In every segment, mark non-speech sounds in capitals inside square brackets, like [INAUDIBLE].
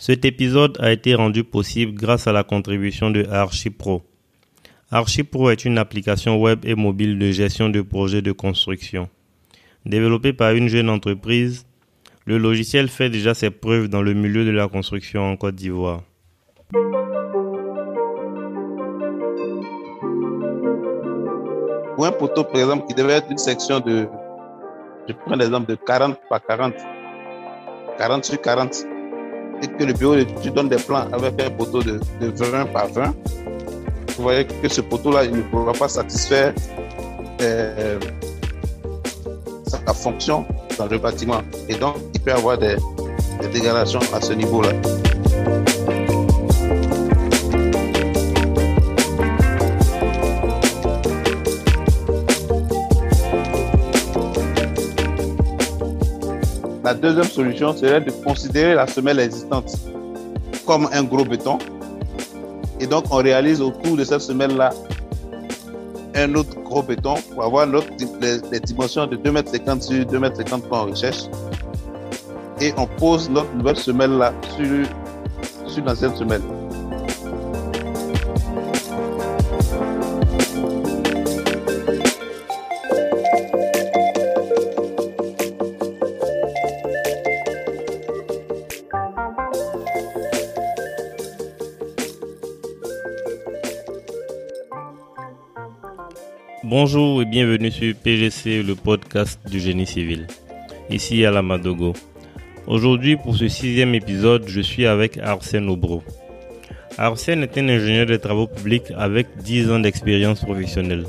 Cet épisode a été rendu possible grâce à la contribution de ArchiPro. ArchiPro est une application web et mobile de gestion de projets de construction. Développé par une jeune entreprise, le logiciel fait déjà ses preuves dans le milieu de la construction en Côte d'Ivoire. Pour un poteau, par exemple, qui devait être une section de, je prends l'exemple de 40 par 40, 40 sur 40, et que le bureau tu donnes des plans avec un poteau de, 20 par 20, vous voyez que ce poteau-là, il ne pourra pas satisfaire euh, sa fonction dans le bâtiment. Et donc, il peut y avoir des, des dégradations à ce niveau-là. La deuxième solution serait de considérer la semelle existante comme un gros béton. Et donc, on réalise autour de cette semelle-là un autre gros béton pour avoir les, dimensions de 2,50 m sur 2,50 m qu'on recherche. Et on pose notre nouvelle semelle là sur, sur l'ancienne semelle. Bonjour et bienvenue sur PGC, le podcast du génie civil. Ici à la Madogo. Aujourd'hui, pour ce sixième épisode, je suis avec Arsène Obro. Arsène est un ingénieur des travaux publics avec 10 ans d'expérience professionnelle.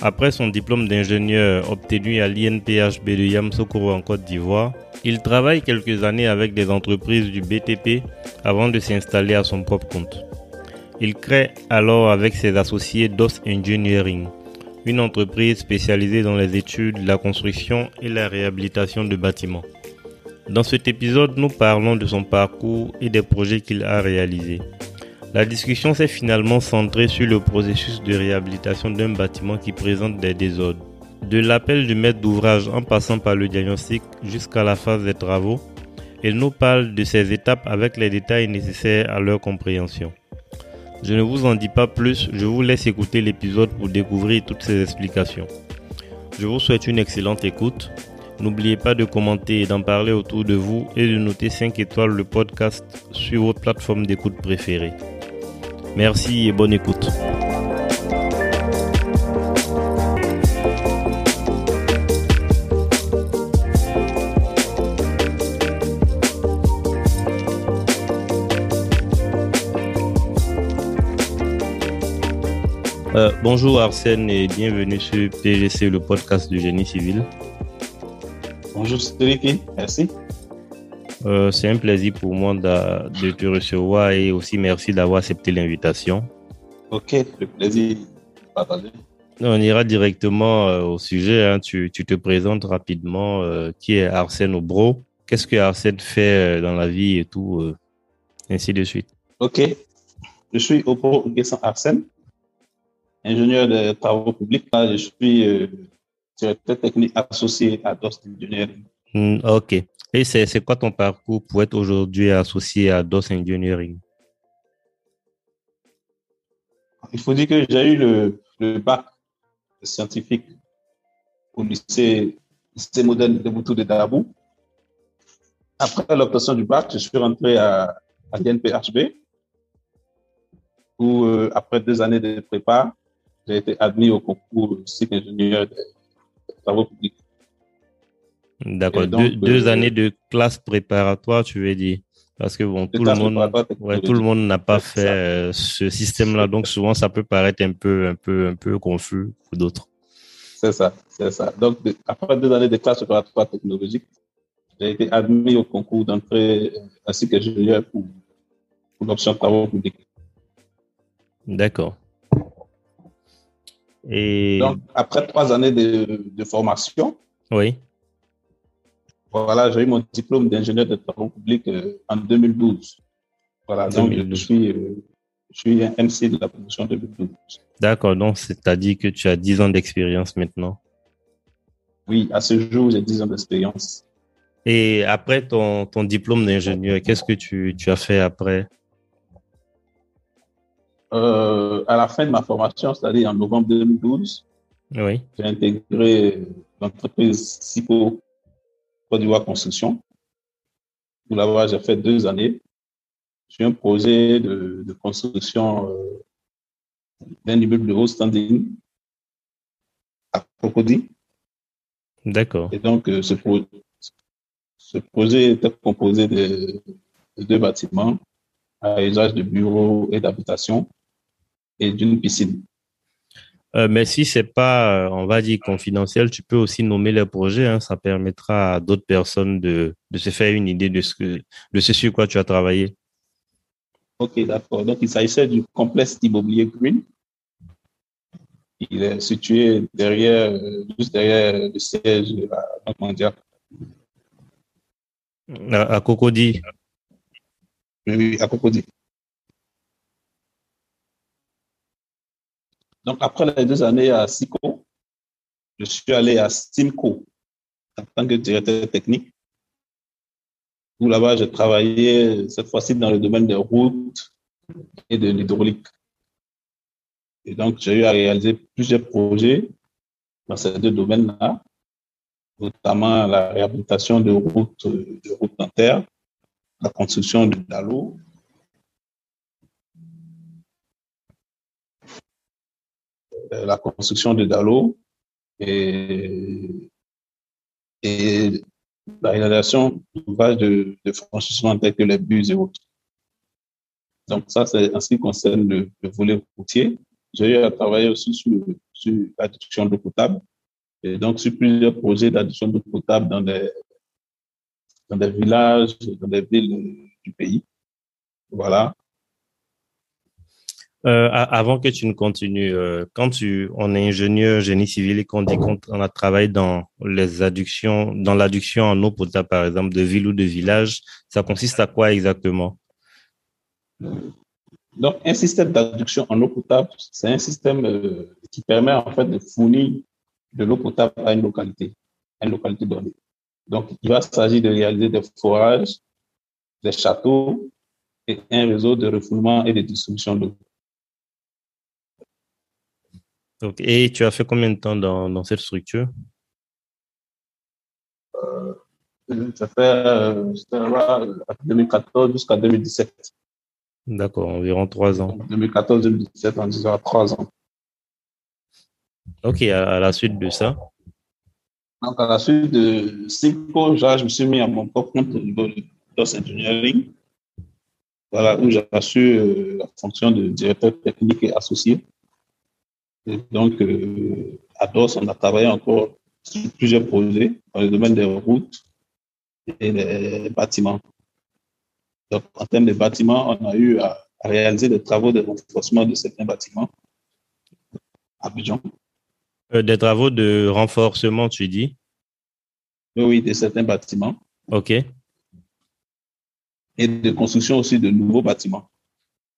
Après son diplôme d'ingénieur obtenu à l'INPHB de Yamsoukro en Côte d'Ivoire, il travaille quelques années avec des entreprises du BTP avant de s'installer à son propre compte. Il crée alors avec ses associés DOS Engineering, une entreprise spécialisée dans les études, la construction et la réhabilitation de bâtiments. Dans cet épisode, nous parlons de son parcours et des projets qu'il a réalisés. La discussion s'est finalement centrée sur le processus de réhabilitation d'un bâtiment qui présente des désordres. De l'appel du maître d'ouvrage en passant par le diagnostic jusqu'à la phase des travaux, il nous parle de ces étapes avec les détails nécessaires à leur compréhension. Je ne vous en dis pas plus, je vous laisse écouter l'épisode pour découvrir toutes ces explications. Je vous souhaite une excellente écoute. N'oubliez pas de commenter et d'en parler autour de vous et de noter 5 étoiles le podcast sur votre plateforme d'écoute préférée. Merci et bonne écoute. Euh, bonjour Arsène et bienvenue sur PGC, le podcast du génie civil. Bonjour Cédric, merci. Euh, c'est un plaisir pour moi de, te recevoir et aussi merci d'avoir accepté l'invitation. Ok, le plaisir partagé. On ira directement euh, au sujet. Hein. Tu, te présentes rapidement. qui est Arsène Obro Qu'est-ce que Arsène fait dans la vie et tout, ainsi de suite. Ok, je suis Obro Guessan Arsène ingénieur de travaux publics. je suis euh, directeur technique associé à DOS Engineering. Hmm, ok. Et c'est quoi ton parcours pour être aujourd'hui associé à DOS Engineering? Il faut dire que j'ai eu le, le, bac scientifique au lycée, lycée moderne de Boutou de Darabou. Après l'obtention du bac, je suis rentré à, à l'INPHB où, euh, après deux années de prépa, j'ai été admis au concours cycle ingénieur des travaux publics. D'accord. Deux, euh, années de classe préparatoire, tu veux dire Parce que bon, tout le, monde, tout le monde n'a pas fait euh, ce système-là, donc souvent ça peut paraître un peu, un peu, un peu confus pour d'autres. C'est ça, c'est ça. Donc, après deux années de classe préparatoire technologique, j'ai été admis au concours d'entrée à cycle ingénieur pour, pour l'option travaux publics. D'accord. Et... Donc, après trois années de, formation, oui. Voilà, j'ai eu mon diplôme d'ingénieur de travaux publics euh, en 2012. Voilà, donc je suis, euh, je suis un MC de la promotion 2012. D'accord, donc c'est-à-dire que tu as 10 ans d'expérience maintenant. Oui, à ce jour, j'ai 10 ans d'expérience. Et après ton, ton diplôme d'ingénieur, qu'est-ce que tu, tu, as fait après? Euh, À la fin de ma formation, c'est-à-dire en novembre 2012, oui. j'ai intégré l'entreprise SIPO Côte d'Ivoire Construction. Là-bas, j'ai fait deux années. J'ai un projet de, de construction euh, d'un immeuble de haut standing à Cocody. D'accord. Et donc, euh, ce, ce, projet était composé de, deux bâtiments à usage de bureaux et d'habitation et d'une piscine. Euh, mais si c'est pas, euh, on va dire, confidentiel, tu peux aussi nommer les projets. Hein, ça permettra à d'autres personnes de, de, se faire une idée de ce, que, de ce sur quoi tu as travaillé. Ok, d'accord. Donc, il s'agissait du complexe immobilier Green. Il est situé derrière, juste derrière le siège de la Banque mondiale. À, à Cocody. Oui, à Cocody. Donc, après les deux années à SICO, je suis allé à Simco en tant que directeur technique. Là-bas, j'ai travaillé cette fois-ci dans le domaine des routes et de l'hydraulique. Et donc, j'ai eu à réaliser plusieurs projets dans ces deux domaines-là, notamment la réhabilitation de routes, de routes dentaires, la construction de DALO, la construction de Dalo et, la réalisation d'ouvrages de, de, franchissement tels que les bus et autres. Donc ça, c'est en ce qui concerne le, volet routier. J'ai eu à travailler aussi sur, sur l'adduction d'eau potable et donc sur plusieurs projets d'adduction d'eau potable dans des, dans des villages, dans des villes du pays. Voilà. Euh, avant que tu ne continues, euh, quand tu, on est ingénieur génie civil et qu'on dit qu'on a travaillé dans les adductions, dans l'adduction en eau potable, par exemple, de ville ou de village, ça consiste à quoi exactement? Donc, un système d'adduction en eau potable, c'est un système euh, qui permet en fait de fournir de l'eau potable à une localité, à une localité donnée. Donc, il va s'agir de réaliser des forages, des châteaux et un réseau de refoulement et de distribution d'eau. Donc, et tu as fait combien de temps dans, dans cette structure? Euh, Ça fait euh, 2014 jusqu'à 2017. D'accord, environ trois ans. 2014-2017, en disant trois ans. Ok, à, la suite de ça? Donc, à la suite de Cinco, je me suis mis à mon propre compte au niveau de DOS Engineering, voilà, où j'ai reçu euh, la fonction de directeur technique et associé. Et donc, euh, à DOS, on a travaillé encore sur plusieurs projets dans le domaine des routes et des bâtiments. Donc, en termes de bâtiments, on a eu à, réaliser des travaux de renforcement de certains bâtiments à Abidjan. Euh, des travaux de renforcement, tu dis? Oui, oui, de certains bâtiments. OK. Et de construction aussi de nouveaux bâtiments.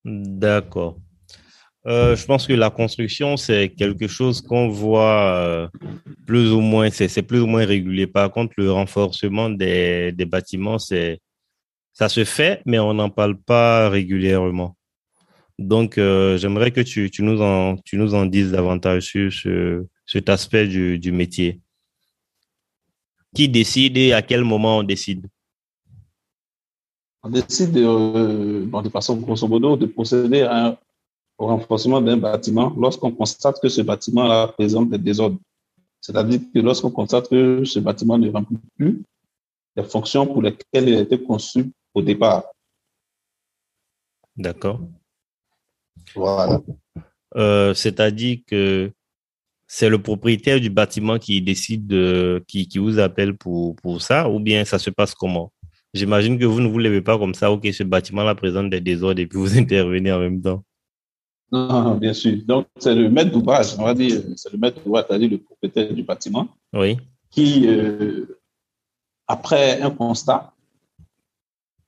D'accord. Euh, je pense que la construction, c'est quelque chose qu'on voit euh, plus ou moins, c'est plus ou moins régulier. Par contre, le renforcement des, bâtiments, ça se fait, mais on n'en parle pas régulièrement. Donc, euh, j'aimerais que tu, nous en, dises davantage sur ce, cet aspect du, du métier. Qui décide et à quel moment on décide? On décide de, de façon grosso modo de procéder à un au renforcement d'un bâtiment lorsqu'on constate que ce bâtiment présente des désordres. C'est-à-dire que lorsqu'on constate que ce bâtiment ne remplit plus les fonctions pour lesquelles il a été conçu au départ. D'accord. Voilà. Euh, c'est-à-dire que c'est le propriétaire du bâtiment qui décide, de, qui, qui vous appelle pour, pour ça, ou bien ça se passe comment? J'imagine que vous ne vous levez pas comme ça, ok, ce bâtiment-là présente des désordres et puis vous [LAUGHS] intervenez en même temps. Non, bien sûr. Donc, c'est le maître d'ouvrage, on va dire, c'est le maître d'ouvrage, c'est-à-dire le propriétaire du bâtiment, oui. qui, euh, après un constat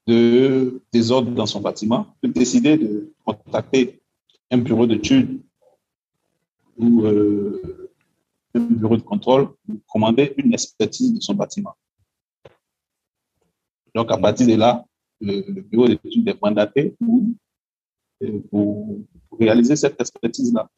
de désordre dans son bâtiment, peut décider de contacter un bureau d'études ou euh, un bureau de contrôle pour commander une expertise de son bâtiment. Donc, à partir de là, le, bureau d'études est mandaté pour, pour, réaliser cette expertise-là.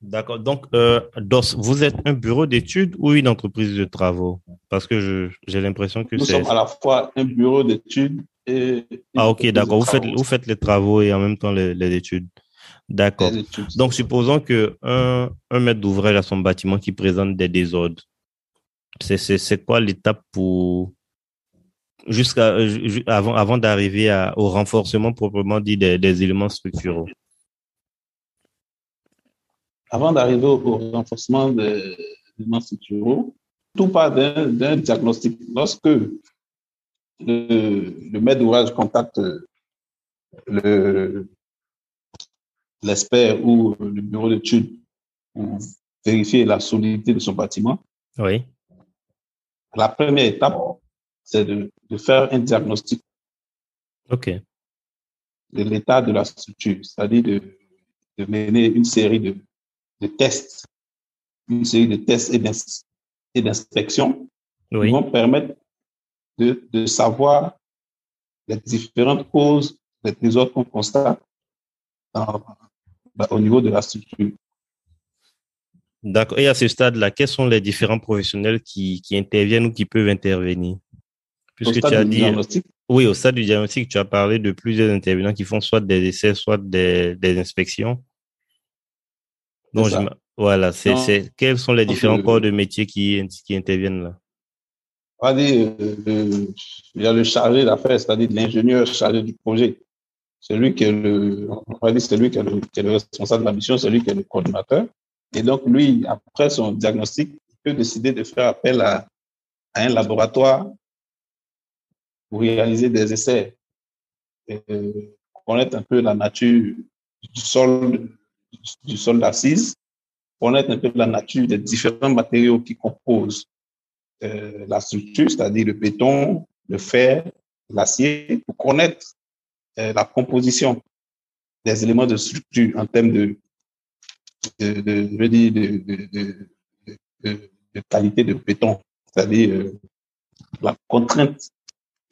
D'accord. Donc, euh, DOS, vous êtes un bureau d'études ou une entreprise de travaux? Parce que j'ai l'impression que c'est. Nous sommes à la fois un bureau d'études et. Ah, ok, d'accord. Vous faites, vous faites les travaux et en même temps les, les études. D'accord. Donc, supposons que un, un maître d'ouvrage a son bâtiment qui présente des désordres. C'est quoi l'étape pour jusqu'à euh, avant, avant d'arriver au renforcement proprement dit des, des éléments structuraux Avant d'arriver au, renforcement des éléments structuraux, tout part d'un diagnostic. Lorsque le, le maître d'ouvrage contacte le, l'expert ou le bureau d'études pour vérifier la solidité de son bâtiment. Oui. La première étape, c'est de, de, faire un diagnostic. De l'état de la structure, c'est-à-dire de, de, mener une série de, de, tests, une série de tests et d'inspections qui vont permettre de, de savoir les différentes causes des trésors qu'on constate dans, bah, au niveau de la structure. D'accord. Et à ce stade-là, quels sont les différents professionnels qui, qui interviennent ou qui peuvent intervenir? Puisque tu as dit. Oui, au stade du diagnostic, tu as parlé de plusieurs intervenants qui font soit des essais, soit des, des inspections. Donc, voilà, c'est, quels sont les différents corps de métier qui, qui interviennent là? On va dire, euh, il y a le chargé d'affaires, c'est-à-dire l'ingénieur chargé du projet celui qui est le, on va dire, celui qui est le, qui est le responsable de la mission, celui qui est le coordinateur. Et donc, lui, après son diagnostic, il peut décider de faire appel à, à un laboratoire pour réaliser des essais, et connaître un peu la nature du sol, du sol d'assise, connaître un peu la nature des différents matériaux qui composent euh, la structure, c'est-à-dire le béton, le fer, l'acier, pour connaître euh, la composition des éléments de structure en termes de, de, de, de qualité de béton, c'est-à-dire euh, la contrainte,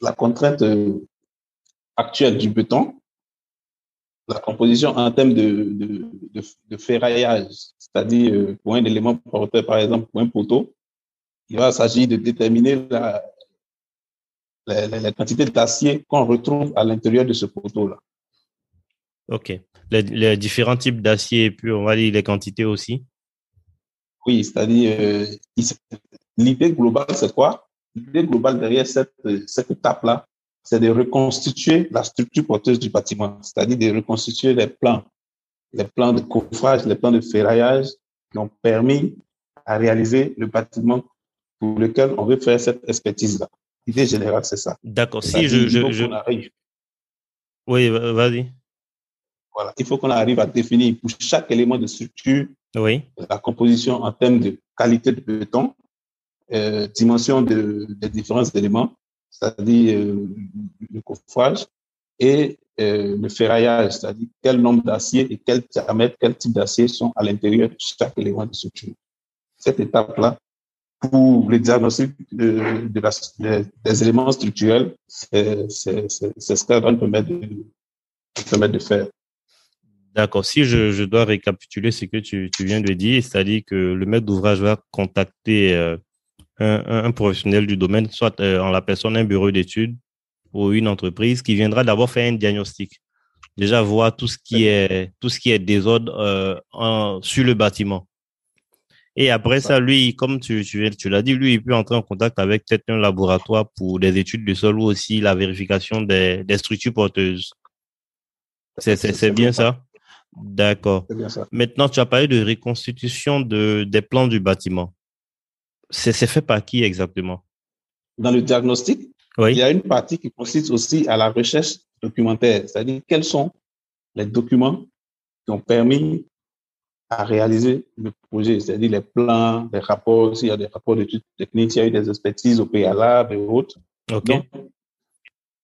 la contrainte euh, actuelle du béton, la composition en termes de, de, ferraillage, c'est-à-dire pour un élément porteur, par exemple, pour un poteau, il va s'agir de déterminer la, la, quantité d'acier qu'on retrouve à l'intérieur de ce poteau-là. OK. Les, différents types d'acier et puis on va dire les quantités aussi. Oui, c'est-à-dire, euh, l'idée globale, c'est quoi? L'idée globale derrière cette, cette étape-là, c'est de reconstituer la structure porteuse du bâtiment, c'est-à-dire de reconstituer les plans, les plans de coffrage, les plans de ferraillage qui ont permis à réaliser le bâtiment pour lequel on veut faire cette expertise-là. L'idée générale, c'est ça. D'accord. Si je, je, je... Arrive. Oui, vas-y. Voilà. Il faut qu'on arrive à définir pour chaque élément de structure oui. la composition en termes de qualité de béton, euh, dimension de, des différents éléments, c'est-à-dire euh, le coffrage et euh, le ferraillage, c'est-à-dire quel nombre d'acier et quel diamètre, quel type d'acier sont à l'intérieur de chaque élément de structure. Cette étape-là, pour le diagnostic de, des éléments structurels, c'est ce qu'elle va nous permettre de, de faire. D'accord. Si je, dois récapituler ce que tu, viens de dire, c'est-à-dire que le maître d'ouvrage va contacter un, un, professionnel du domaine, soit euh, en la personne un bureau d'études ou une entreprise, qui viendra d'abord faire un diagnostic. Déjà voir tout ce qui est tout ce qui est désordre euh, en, sur le bâtiment. Et après ça, lui, comme tu, tu, tu l'as dit, lui, il peut entrer en contact avec peut-être un laboratoire pour des études de sol ou aussi la vérification des, des structures porteuses. C'est bien ça? D'accord. Maintenant, tu as parlé de reconstitution de, des plans du bâtiment. C'est fait par qui exactement? Dans le diagnostic, oui. il y a une partie qui consiste aussi à la recherche documentaire, c'est-à-dire quels sont les documents qui ont permis à réaliser le projet, c'est-à-dire les plans, les rapports, s'il y a des rapports d'études techniques, s'il y a eu des expertises au préalable et autres. Okay.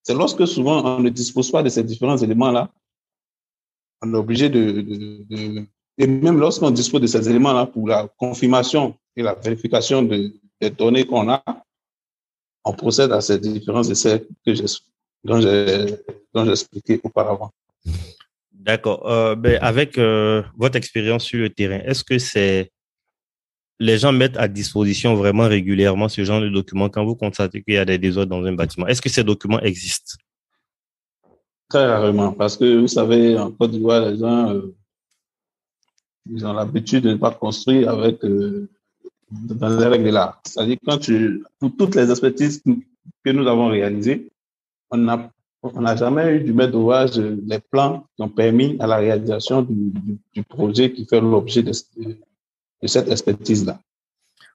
c'est lorsque souvent on ne dispose pas de ces différents éléments-là, on est obligé de, de, de et même lorsqu'on dispose de ces éléments-là pour la confirmation et la vérification de, des données qu'on a, on procède à ces différents essais que dont j'ai expliqué auparavant. D'accord. Euh, ben avec euh, votre expérience sur le terrain, est-ce que c'est les gens mettent à disposition vraiment régulièrement ce genre de documents quand vous constatez qu'il y a des désordres dans un bâtiment? Est-ce que ces documents existent? Très rarement, parce que vous savez, en Côte d'Ivoire, les gens euh, ils ont l'habitude de ne pas construire avec dans les règles de l'art. C'est-à-dire quand tu, pour toutes les expertises que nous avons réalisées, on n'a on n'a jamais eu du maître d'ouvrage les plans qui ont permis à la réalisation du, du, projet qui fait l'objet de, de, cette expertise-là.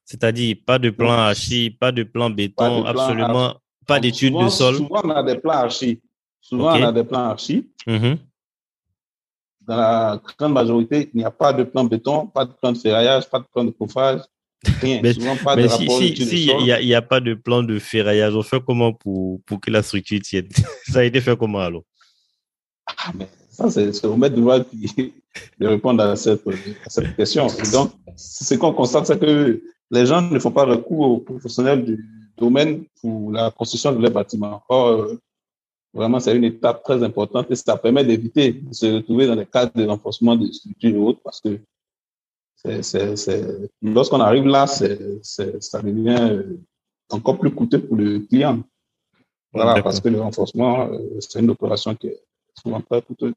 C'est-à-dire pas de plan archi, pas de plan béton, absolument pas d'études de sol. Souvent, on a des plans archi. Souvent, on a des plans archi. Mm-hmm. Dans la grande majorité, il n'y a pas de plan béton, pas de plan de ferraillage, pas de plan de chauffage mais, si, il n'y a, pas de plan de ferraillage, on fait comment pour, pour que la structure tienne? [LAUGHS] Ça a été fait comment alors? Ah, Ça, c'est au maître d'ouvrage de répondre à cette, cette question. donc, ce qu'on constate, c'est que les gens ne font pas recours aux professionnels du domaine pour la construction de leurs bâtiments. Or, vraiment, c'est une étape très importante et ça permet d'éviter de se retrouver dans les cas de renforcement des structures et autres parce que lorsqu'on arrive là, ça devient euh, encore plus coûteux pour le client. Voilà, parce que le renforcement, euh, c'est une opération qui est souvent très coûteuse.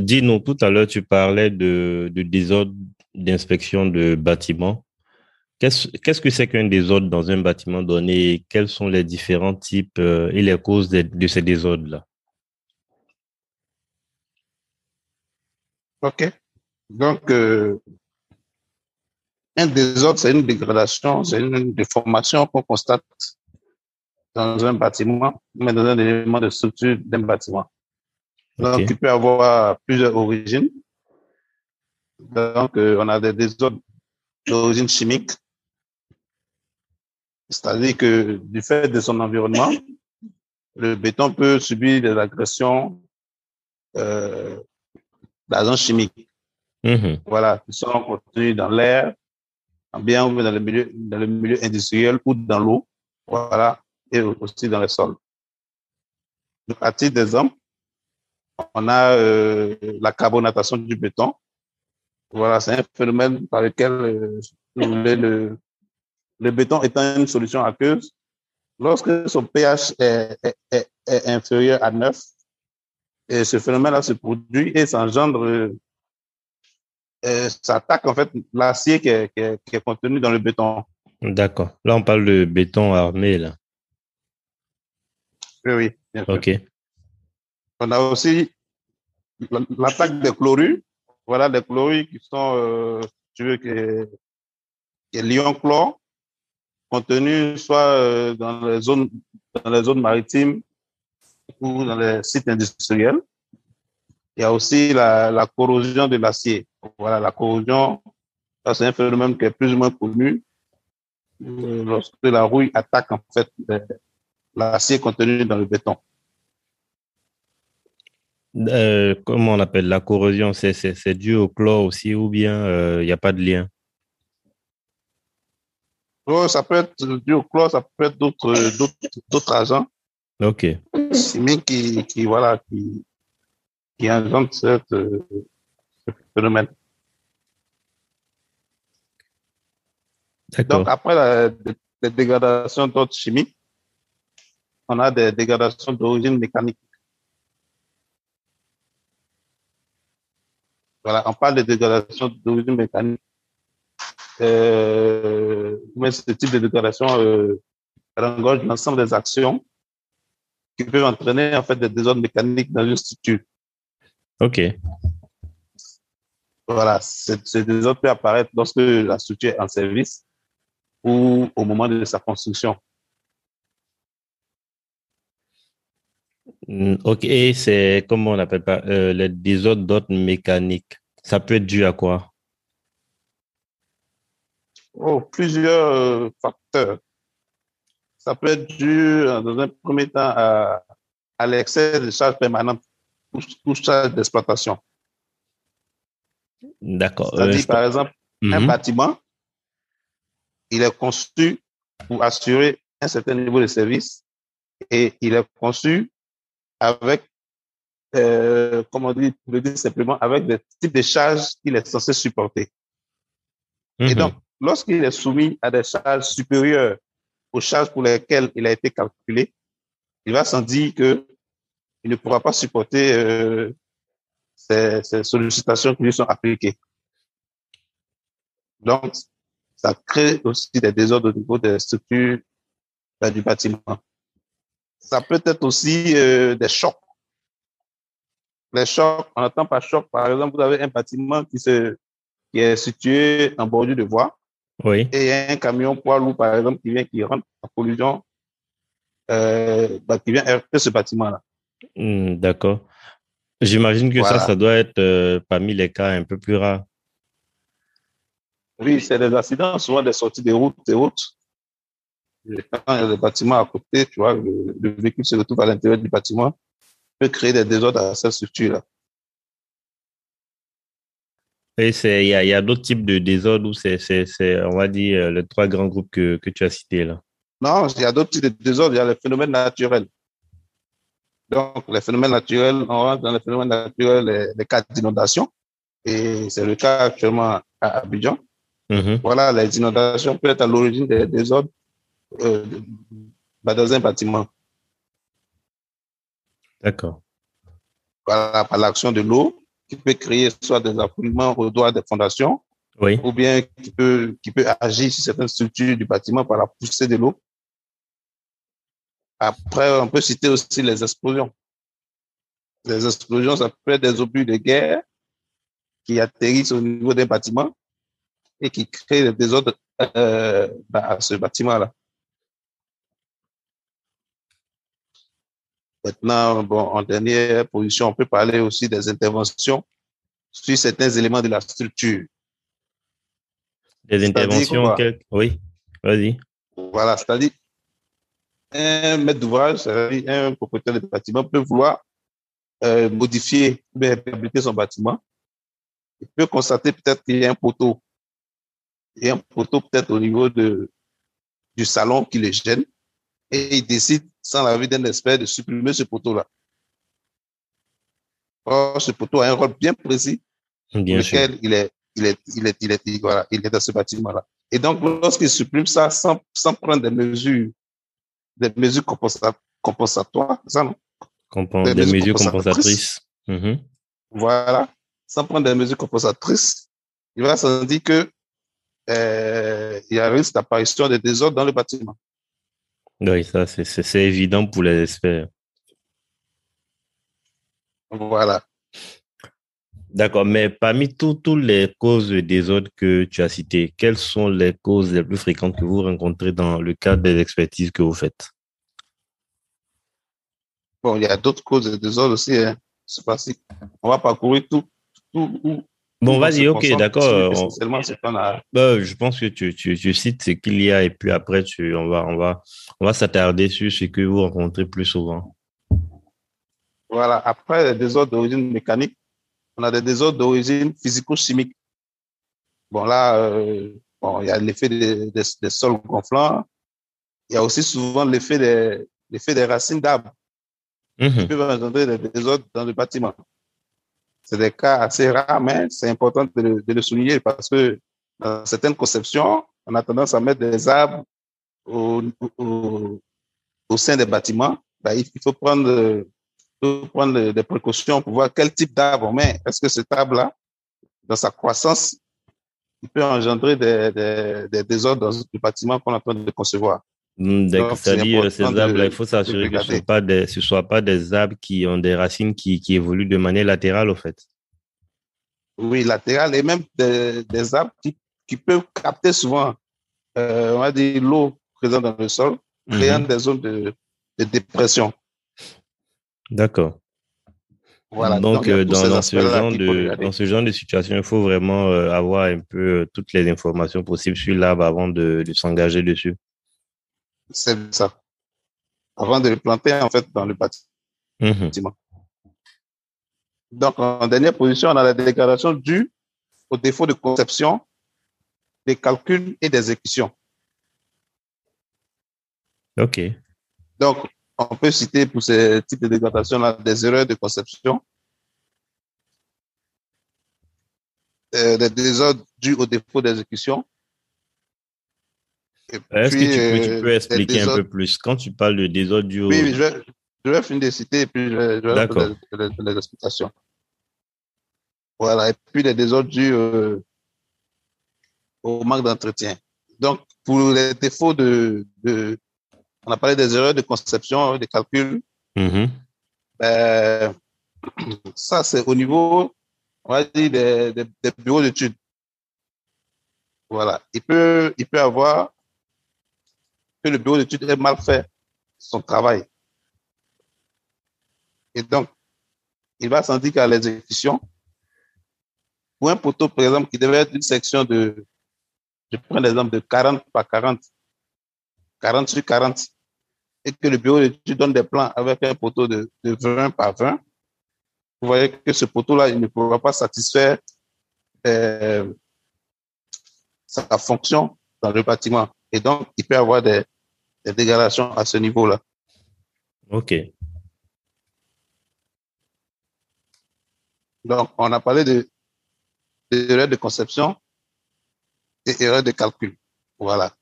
Dis-nous, tout à l'heure, tu parlais de, de désordre d'inspection de bâtiments. Qu'est-ce que c'est qu'un désordre dans un bâtiment donné? Quels sont les différents types euh, et les causes de, de ces désordres-là? OK. Donc, un désordre, c'est une dégradation, c'est une déformation qu'on constate dans un bâtiment, mais dans un élément de structure d'un bâtiment. Donc, il peut avoir plusieurs origines. Donc, euh, on a des désordres d'origine chimique, c'est-à-dire que du fait de son environnement, le béton peut subir des agressions euh, d'agents chimiques. Mm-hmm. Voilà, qui sont contenus dans l'air, bien dans le milieu, dans le milieu industriel ou dans l'eau, voilà, et aussi dans sols. Donc, à titre d'exemple, on a euh, la carbonatation du béton. Voilà, c'est un phénomène par lequel euh, le, le béton étant une solution aqueuse, lorsque son pH est, est, est, inférieur à 9, et ce phénomène-là se produit et s'engendre euh, ça attaque en fait l'acier qui est, qui, est, contenu dans le béton. D'accord. Là, on parle de béton armé, là. Oui, oui. Bien sûr. OK. On a aussi l'attaque des chlorures. Voilà, des chlorures qui sont, euh, tu veux, que, l'ion chlore, contenu soit euh, dans les zones, dans les zones maritimes ou dans les sites industriels. Il y a aussi la, corrosion de l'acier. Voilà, la corrosion, c'est un phénomène qui est plus ou moins connu euh, lorsque la rouille attaque en fait l'acier contenu dans le béton. Euh, comment on appelle la corrosion? C'est dû au chlore aussi ou bien euh, il n'y a pas de lien? Oh, Ça peut être chlore, ça peut être d'autres agents. Ok. Chimiques qui, qui, voilà, qui, qui invente cette, euh, ce phénomène. Donc, après la, les dégradations d'autres chimiques, on a des dégradations d'origine mécanique. Voilà, on parle de dégradation d'origine mécanique. Euh, mais ce type de dégradation euh, engorge l'ensemble des actions qui peuvent entraîner en fait des désordres mécaniques dans une structure. OK. Voilà, ces désordres peuvent apparaître lorsque la structure est en service ou au moment de sa construction. Mm, ok, c'est comment on appelle pas euh, les désordres d'ordre mécanique. Ça peut être dû à quoi? Oh, plusieurs euh, facteurs. Ça peut être dû, dans un premier temps, à, à l'excès de charges permanentes tout ça d'exploitation. D'accord. C'est-à-dire, euh, par exemple, un mhm. bâtiment, il est conçu pour assurer un certain niveau de service et il est conçu avec, euh, comment dire, le dire simplement, avec des types de charges qu'il est censé supporter. Et Mhm. donc, lorsqu'il est soumis à des charges supérieures aux charges pour lesquelles il a été calculé, il va sans dire que il ne pourra pas supporter euh, ces, sollicitations qui lui sont appliquées. Donc, ça crée aussi des désordres au niveau des structures euh, du bâtiment. Ça peut être aussi euh, des chocs. Les chocs, on n'entend pas choc. Par exemple, vous avez un bâtiment qui, se, qui est situé en bordure de voie Oui. et un camion poids lourd, par exemple, qui vient, qui rentre en collision, euh, bah, qui vient heurter ce bâtiment-là. Hmm, D'accord. J'imagine que ça, Voilà. ça doit être euh, parmi les cas un peu plus rares. Oui, c'est des accidents, souvent des sorties de routes et autres. Quand il y a des bâtiments à côté, tu vois, le, le véhicule se retrouve à l'intérieur du bâtiment, peut créer des désordres à cette structure-là. Il y a, il y a d'autres types de désordres où c'est, on va dire, euh, les trois grands groupes que, que tu as cités là. Non, il y a d'autres types de désordres, il y a les phénomènes naturels. Donc, les phénomènes naturels, on rentre dans les phénomènes naturels, les, les cas d'inondation. Et c'est le cas actuellement à Abidjan. Mhm. Voilà, les inondations peuvent être à l'origine des désordres euh, bah, dans un bâtiment. D'accord. Voilà, par l'action de l'eau, qui peut créer soit des affoulements au doigt des fondations, Oui. ou bien qui peut, qui peut agir sur certaines structures du bâtiment par la poussée de l'eau. Après, on peut citer aussi les explosions. Les explosions, ça peut être des obus de guerre qui atterrissent au niveau d'un bâtiment et qui créent des désordres euh, à ce bâtiment-là. Maintenant, bon, en dernière position, on peut parler aussi des interventions sur certains éléments de la structure. Des interventions, quel- oui. Vas-y. Voilà, c'est-à-dire un maître d'ouvrage, c'est-à-dire un propriétaire de bâtiment peut vouloir euh, modifier réhabiliter son bâtiment. Il peut constater peut-être qu'il y a un poteau. Il y a un poteau peut-être au niveau de, du salon qui le gêne et il décide, sans l'avis d'un expert, de supprimer ce poteau-là. Or, ce poteau a un rôle bien précis pour Bien sûr. lequel il est, il est, il est, il est, il- voilà, il est dans ce bâtiment-là. Et donc, lorsqu'il supprime ça sans, sans prendre des mesures, des mesures compensa- compensatoires, ça, non? Compen- des des mesures compensatrices. compensatrices. Mhm. Voilà, sans prendre des mesures compensatrices, il va se dire que euh, il y a risque d'apparition de désordres dans le bâtiment. Oui, ça, c'est, évident pour les experts. Voilà. D'accord, mais parmi tous tous les causes de désordre que tu as citées, quelles sont les causes les plus fréquentes que vous rencontrez dans le cadre des expertises que vous faites? Bon, il y a d'autres causes de désordre aussi. Hein. C'est pas si on va parcourir tout, tout Bon, on vas-y, ok, d'accord. on- c'est a bah, je pense que tu, tu, tu cites ce qu'il y a et puis après, tu, on va, on va, on va s'attarder sur ce que vous rencontrez plus souvent. Voilà. Après, les désordres d'origine mécanique, on a des désordres d'origine physico-chimique. Bon, là, euh, bon, il y a l'effet des, des, des sols gonflants. Il y a aussi souvent l'effet des, l'effet des racines d'arbres qui Mhm. peuvent engendrer des désordres dans le bâtiment. C'est des cas assez rares, mais c'est important de le, souligner parce que dans certaines conceptions, on a tendance à mettre des arbres au, sein des bâtiments. Ben, il faut prendre, faut prendre des précautions pour voir quel type d'arbre on met. Est-ce que cet arbre-là, dans sa croissance, il peut engendrer des désordres dans le bâtiment qu'on est en train de concevoir? Mm. Donc, C'est-à-dire, ces important de- arbres-là, il faut s'assurer que ce ne soient pas des arbres qui ont des racines qui, qui évoluent de manière latérale, au fait. Oui, latéral et même des, des arbres qui, qui peuvent capter souvent, euh, on va dire, l'eau présente dans le sol, créant Mhm. des zones de, de dépression. D'accord. Voilà. Donc, euh, dans, ces dans ce genre de, dans ce genre de situation, il faut vraiment euh, avoir un peu euh, toutes les informations possibles sur l'arbre avant de, de s'engager dessus. C'est ça. Avant de le planter, en fait, dans le bâtiment. Mhm. Donc, en dernière position, on a la dégradation due au défaut de conception, des calculs et d'exécution. OK. Donc, on peut citer pour ces types de dégradation-là des erreurs de conception, euh, des désordres dus au défaut d'exécution. Est-ce que tu peux, tu peux des expliquer un peu plus quand tu parles de désordre dû au... Oui, je vais, je vais finir de citer et puis je vais, je vais D'accord. faire les, les- les explications. Voilà, et puis les désordres dus euh, au manque d'entretien. Donc, pour les défauts de, de, on a parlé des erreurs de conception, des calculs, Mhm. ben, ça c'est au niveau, on va dire, des, des, des bureaux d'études. Voilà, il peut, il peut avoir que le bureau d'études ait mal fait son travail. Et donc, il va sentir qu'à l'exécution, pour un poteau, par exemple, qui devait être une section de, je prends l'exemple de 40 par 40, 40 sur 40, et que le bureau d'études donne des plans avec un poteau de, de 20 par 20, vous voyez que ce poteau-là, il ne pourra pas satisfaire euh, sa fonction dans le bâtiment. Et donc, il peut avoir des, des dégradations à ce niveau-là. OK. Donc, on a parlé de d'erreurs de conception et erreurs de calcul. Voilà.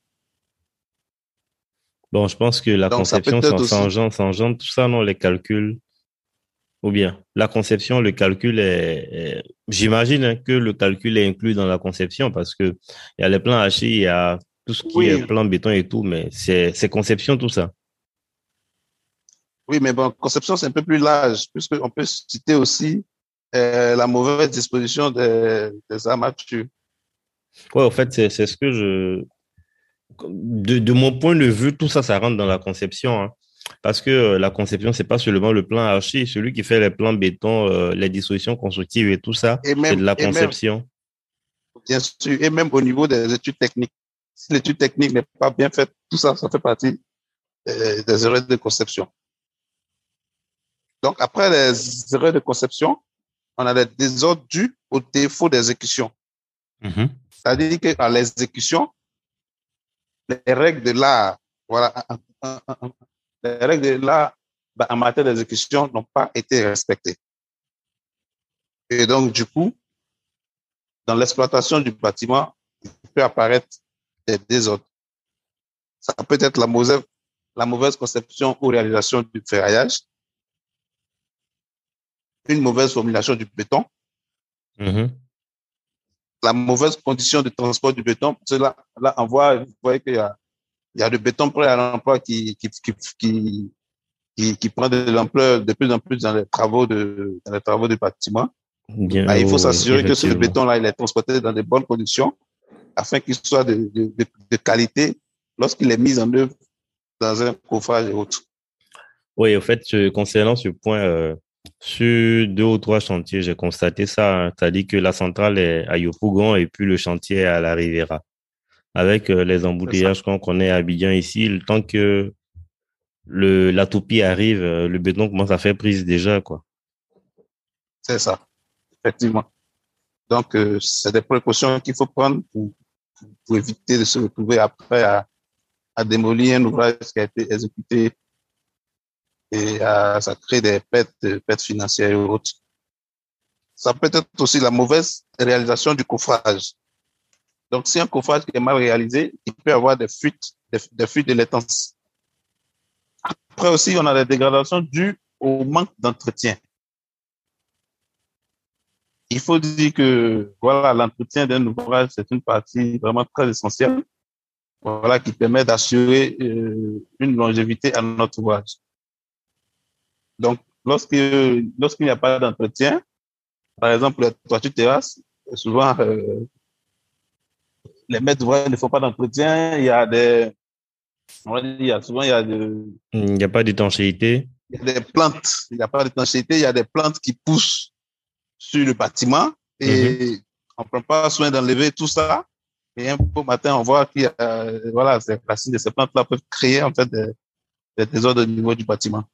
Bon, je pense que la Donc, conception, ça, ça engendre, ça engendre tout ça, non, les calculs. Ou bien, la conception, le calcul est, est- j'imagine hein, que le calcul est inclus dans la conception parce que il y a les plans hachés, il y a tout ce qui Oui. est plan béton et tout, mais c'est, conception tout ça. Oui, mais bon, conception, c'est un peu plus large, puisqu'on peut citer aussi euh, la mauvaise disposition des, des armatures. Ouais, en fait, c'est, ce que je, de, de mon point de vue, tout ça, ça rentre dans la conception, hein. Parce que euh, la conception, c'est pas seulement le plan archi, celui qui fait les plans béton, euh, les dispositions constructives et tout ça, c'est de la même, conception. bien sûr, et même au niveau des études techniques. Si l'étude technique n'est pas bien faite, tout ça, ça fait partie euh, des erreurs de conception. Donc, après les erreurs de conception, on a les désordres dus au défaut d'exécution. Mhm. C'est-à-dire qu'à l'exécution, les règles de l'art, voilà, les règles de l'art ben, en matière d'exécution n'ont pas été respectées. Et donc, du coup, dans l'exploitation du bâtiment, il peut apparaître des désordres. Ça peut être la mauvaise, la mauvaise conception ou réalisation du ferraillage, une mauvaise formulation du béton, Mhm. la mauvaise condition de transport du béton. Là, là on voit, vous voyez qu'il y a, il y a le béton prêt à l'emploi qui, qui, qui, qui, qui, qui prend de l'ampleur de plus en plus dans les travaux de, dans les travaux du bâtiment. Bien, Ah, il faut s'assurer que ce béton-là, il est transporté dans de bonnes conditions afin qu'il soit de, de, de, de qualité lorsqu'il est mis en œuvre dans un coffrage et autres. Oui, en fait, euh, concernant ce point, euh, sur deux ou trois chantiers, j'ai constaté ça. hein. C'est-à-dire que la centrale est à Yopougon et puis le chantier est à la Riviera. Avec euh, les embouteillages qu'on connaît à Abidjan ici, le temps que le, la toupie arrive, le béton commence à faire prise déjà, quoi. C'est ça, effectivement. Donc, euh, c'est des précautions qu'il faut prendre pour, pour éviter de se retrouver après à, à démolir un ouvrage qui a été exécuté et à, ça crée des pertes, pertes financières et autres. Ça peut être aussi la mauvaise réalisation du coffrage. Donc, si un coffrage est mal réalisé, il peut avoir des fuites, des, fuites de laitance. Après aussi, on a des dégradations dues au manque d'entretien. Il faut dire que voilà, l'entretien d'un ouvrage, c'est une partie vraiment très essentielle, voilà, qui permet d'assurer euh, une longévité à notre ouvrage. Donc, lorsque lorsqu'il n'y a pas d'entretien, par exemple, les toitures terrasses, souvent euh, les maîtres d'ouvrage ne font pas d'entretien. Il y a des, il y a souvent il y a de, Il n'y a pas d'étanchéité. il y a des plantes, il n'y a pas d'étanchéité, il y a des plantes qui poussent sur le bâtiment et on ne prend pas soin d'enlever tout ça. Et un beau matin, on voit y a, voilà, ces racines de ces plantes-là peuvent créer en fait des, des désordres au niveau du bâtiment.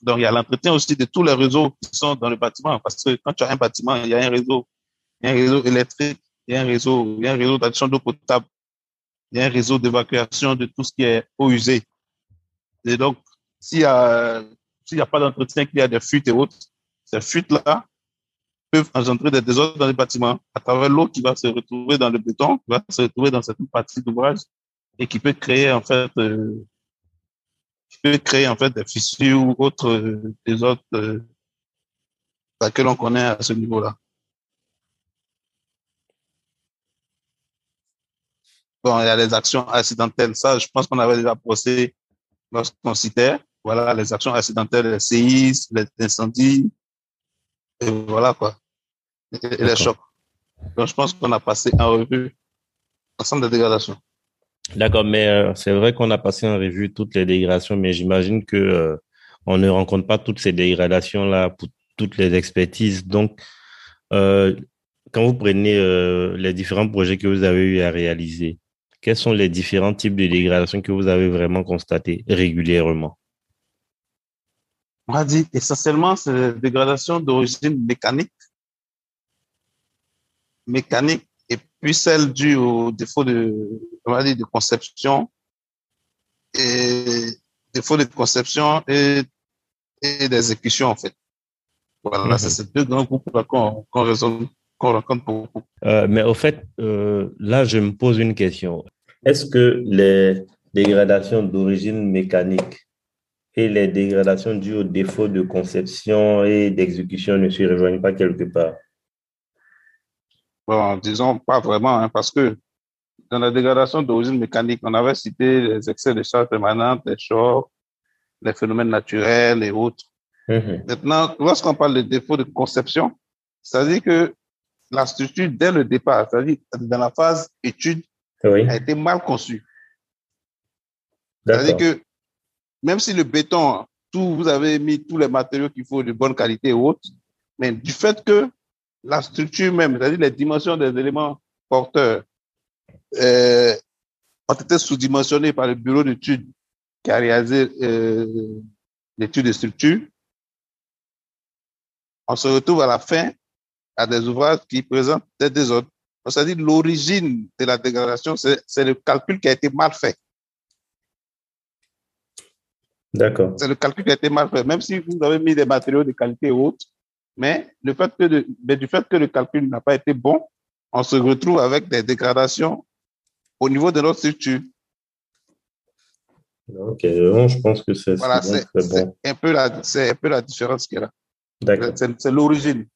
Donc, il y a l'entretien aussi de tous les réseaux qui sont dans le bâtiment parce que quand tu as un bâtiment, il y a un réseau, il y a un réseau électrique, il y a un réseau, il y a un réseau d'addition d'eau potable. il y a un réseau d'évacuation de tout ce qui est eau usée. Et donc, s'il n'y a, a pas d'entretien, qu'il y a des fuites et autres, ces fuites-là peuvent engendrer des désordres dans les bâtiments à travers l'eau qui va se retrouver dans le béton, qui va se retrouver dans cette partie d'ouvrage et qui peut créer en fait euh, qui peut créer en fait des fissures ou autres euh, désordres euh, que l'on connaît à ce niveau-là. Bon, il y a les actions accidentelles. Ça, je pense qu'on avait déjà posé lorsqu'on citait. Voilà, les actions accidentelles, les séismes, les incendies, et voilà quoi. Et, les chocs. Donc, je pense qu'on a passé en revue l'ensemble des dégradations. D'accord, mais euh, c'est vrai qu'on a passé en revue toutes les dégradations, mais j'imagine que euh, on ne rencontre pas toutes ces dégradations-là pour toutes les expertises. Donc, euh, quand vous prenez les différents projets que vous avez eu à réaliser, quels sont les différents types de dégradations que vous avez vraiment constatés régulièrement? On a dit essentiellement c'est des dégradations d'origine mécanique, mécanique, et puis celle due au défaut de, on va dire, de conception, et défaut de conception et, et d'exécution, en fait. Voilà, mhm. c'est ces deux grands groupes qu'on qu qu'on rencontre beaucoup. Euh, mais au fait, euh, là, je me pose une question. Est-ce que les dégradations d'origine mécanique et les dégradations dues au défaut de conception et d'exécution ne se rejoignent pas quelque part Bon, disons pas vraiment, hein, parce que dans la dégradation d'origine mécanique, on avait cité les excès de charge permanente, les chocs, les phénomènes naturels et autres. Mhm. Maintenant, lorsqu'on parle de défaut de conception, c'est-à-dire que la structure, dès le départ, c'est-à-dire dans la phase étude, a été mal conçue. C'est-à-dire que même si le béton, tout, vous avez mis tous les matériaux qu'il faut de bonne qualité et autres, mais du fait que la structure même, c'est-à-dire les dimensions des éléments porteurs, euh, ont été sous-dimensionnés par le bureau d'études qui a réalisé euh, l'étude de structure, on se retrouve à la fin à des ouvrages qui présentent des désordres. C'est-à-dire l'origine de la dégradation, c'est le calcul qui a été mal fait. D'accord. C'est le calcul qui a été mal fait, même si vous avez mis des matériaux de qualité haute, mais, le fait que du fait que le calcul n'a pas été bon, on se retrouve avec des dégradations au niveau de notre structure. Ok, je pense que c'est voilà, bon. un, peu la, un peu la différence qu'il y a là. D'accord. C'est l'origine.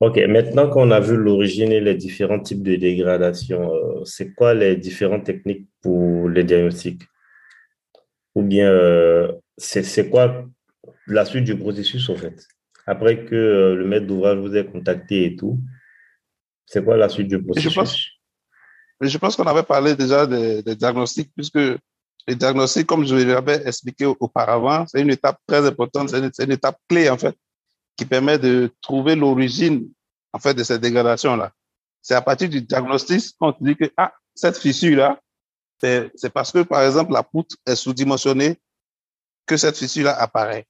Ok, maintenant qu'on a vu l'origine et les différents types de dégradation, euh, c'est quoi les différentes techniques pour les diagnostics? Ou bien euh, c'est quoi la suite du processus en fait? Après que euh, le maître d'ouvrage vous ait contacté et tout, c'est quoi la suite du processus Je pense, je pense qu'on avait parlé déjà des, diagnostics, puisque les diagnostics, comme je l'avais expliqué auparavant, c'est une étape très importante, c'est une, étape clé en fait, qui permet de trouver l'origine en fait de cette dégradation-là. C'est à partir du diagnostic qu'on dit que ah, cette fissure-là, c'est parce que, par exemple, la poutre est sous-dimensionnée que cette fissure-là apparaît.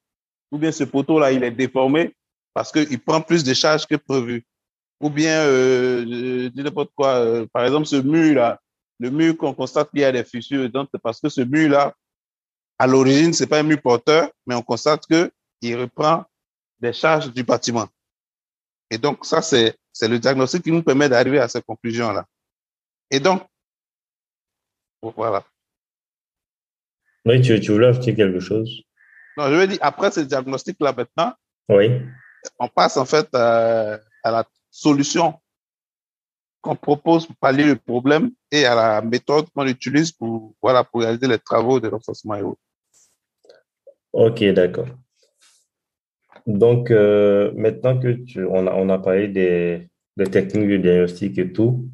Ou bien ce poteau-là, il est déformé parce qu'il prend plus de charge que prévu. Ou bien, euh, dis n'importe quoi, euh, par exemple, ce mur-là, le mur qu'on constate qu'il y a des fissures c'est parce que ce mur-là, à l'origine, c'est pas un mur porteur, mais on constate qu'il reprend des charges du bâtiment. Et donc, ça, c'est le diagnostic qui nous permet d'arriver à ces conclusions-là. Et donc, voilà. Oui, tu, tu voulais ajouter quelque chose? Non, je veux dire, après ce diagnostic-là maintenant, oui. on passe en fait à, la solution qu'on propose pour pallier le problème et à la méthode qu'on utilise pour, voilà, pour réaliser les travaux de renforcement et autres. Ok, d'accord. Donc, euh, maintenant que tu, on, a, on a parlé des, des techniques de diagnostic et tout,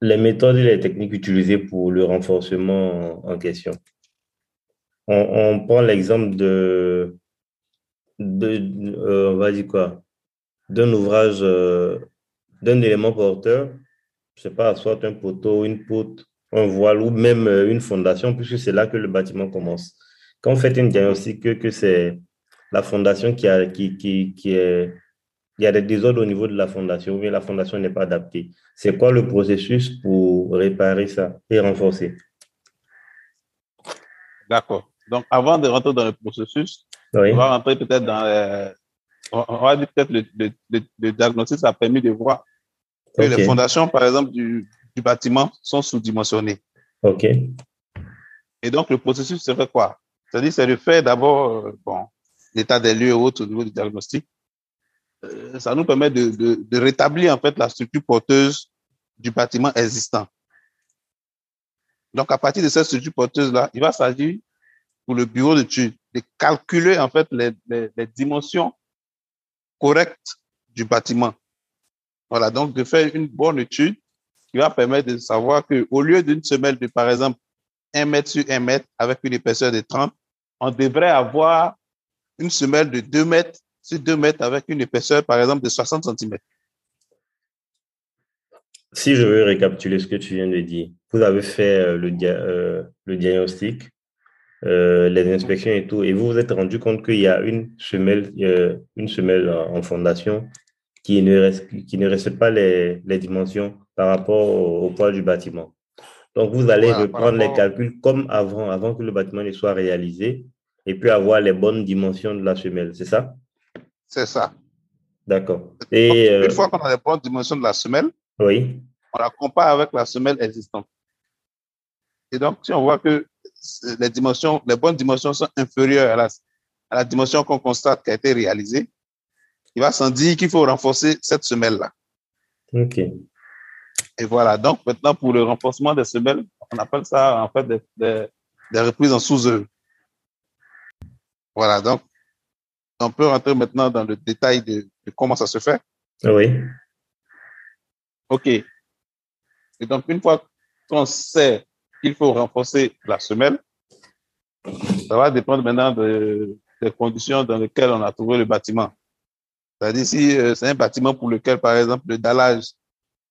les méthodes et les techniques utilisées pour le renforcement en question. On, prend l'exemple de, de euh, on va dire quoi, d'un ouvrage, euh, d'un élément porteur, je sais pas, soit un poteau, une poutre, un voile ou même euh, une fondation, puisque c'est là que le bâtiment commence. Quand on fait une diagnostic que, que c'est la fondation qui, qui, qui, qui, est, il y a des désordres au niveau de la fondation, bien la fondation n'est pas adaptée. C'est quoi le processus pour réparer ça et renforcer? D'accord. Donc, avant de rentrer dans le processus, on va rentrer peut-être dans. on va dire peut-être le, le, diagnostic, ça a permis de voir que les fondations, par exemple, du, du bâtiment sont sous-dimensionnées. OK. Et donc, le processus serait quoi? C'est-à-dire, c'est le fait d'abord, euh, bon, l'état des lieux et autres au niveau du diagnostic. Euh, ça nous permet de, de, rétablir en fait la structure porteuse du bâtiment existant. Donc, à partir de cette structure porteuse-là, il va s'agir pour le bureau d'études de calculer en fait les, les, les, dimensions correctes du bâtiment. Voilà, donc de faire une bonne étude qui va permettre de savoir qu'au lieu d'une semelle de, par exemple, 1 mètre sur 1 mètre avec une épaisseur de 30, on devrait avoir une semelle de 2 mètres sur 2 mètres avec une épaisseur, par exemple, de 60 cm. Si je veux récapituler ce que tu viens de dire, vous avez fait euh, le, euh, le diagnostic, euh, les inspections et tout, et vous vous êtes rendu compte qu'il y a une semelle, une semelle en fondation qui ne, reste, qui ne respecte pas les, les, dimensions par rapport au, poids du bâtiment. Donc, vous allez reprendre les calculs comme avant, avant que le bâtiment ne soit réalisé, et puis avoir les bonnes dimensions de la semelle, c'est ça? C'est ça. D'accord. Et une euh, fois qu'on a les bonnes dimensions de la semelle, oui. on la compare avec la semelle existante. Et donc, si on voit que les dimensions, les bonnes dimensions sont inférieures à la, à la dimension qu'on constate qui a été réalisée, il va s'en dire qu'il faut renforcer cette semelle-là. OK. Et voilà. Donc, maintenant, pour le renforcement des semelles, on appelle ça, en fait, des, des, reprises en sous-œuvre. Voilà. Donc, on peut rentrer maintenant dans le détail de, comment ça se fait. Oui. OK. Et donc, une fois qu'on sait qu'il faut renforcer la semelle, ça va dépendre maintenant des conditions dans lesquelles on a trouvé le bâtiment. C'est-à-dire si euh, c'est un bâtiment pour lequel, par exemple, le dallage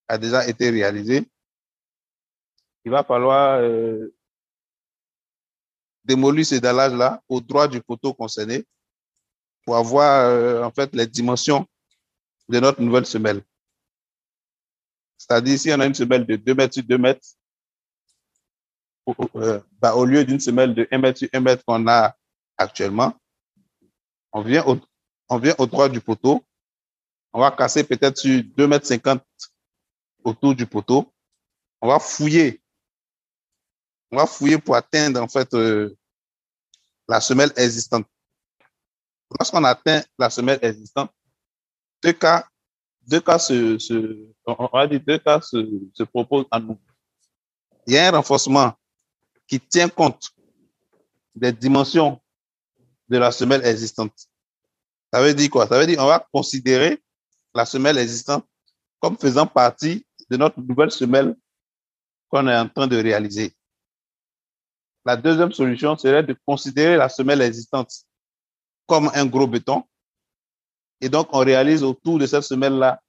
a déjà été réalisé, il va falloir euh, démolir ce dallage-là au droit du poteau concerné pour avoir euh, en fait les dimensions de notre nouvelle semelle. C'est-à-dire si on a une semelle de 2 mètres sur 2 mètres, bah, au lieu d'une semelle de 1 mètre sur 1 mètre qu'on a actuellement, on vient au, on vient au droit du poteau, on va casser peut-être sur 2 mètres 50 autour du poteau, on va fouiller, on va fouiller pour atteindre en fait euh, la semelle existante. Lorsqu'on atteint la semelle existante, deux cas, deux cas se, on va dire deux cas se, se proposent à nous. Il y a un renforcement qui tient compte des dimensions de la semelle existante. Ça veut dire quoi? Ça veut dire qu'on va considérer la semelle existante comme faisant partie de notre nouvelle semelle qu'on est en train de réaliser. La deuxième solution serait de considérer la semelle existante comme un gros béton. Et donc, on réalise autour de cette semelle-là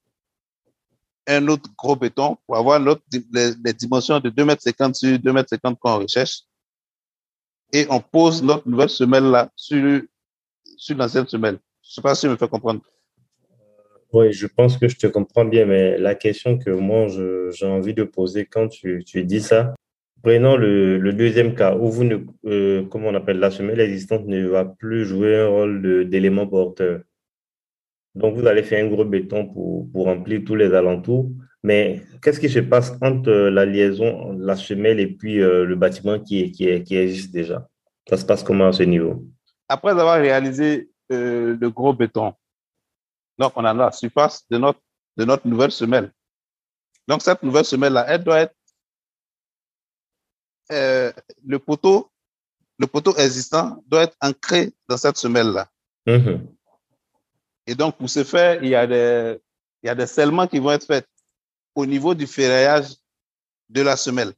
un autre gros béton pour avoir les, dimensions de 2,50 m sur 2,50 m qu'on recherche. Et on pose notre nouvelle semelle-là sur, sur l'ancienne semelle. Je ne sais pas si je me fais comprendre. Oui, je pense que je te comprends bien, mais la question que moi, j'ai envie de poser quand tu, tu dis ça, prenons le, deuxième cas où vous ne, euh, comment on appelle, la semelle existante ne va plus jouer un rôle d'élément porteur. Donc, vous allez faire un gros béton pour, pour remplir tous les alentours. Mais qu'est-ce qui se passe entre la liaison, la semelle et puis euh, le bâtiment qui, qui, qui existe déjà? Ça se passe comment à ce niveau? Après avoir réalisé euh, le gros béton. Donc, on a la surface de notre, de notre nouvelle semelle. Donc, cette nouvelle semelle-là, elle doit être euh, le poteau, le poteau existant doit être ancré dans cette semelle-là. Mm-hmm. Et donc, pour ce faire, il y a des, il y a des scellements qui vont être faits au niveau du ferraillage de la semelle.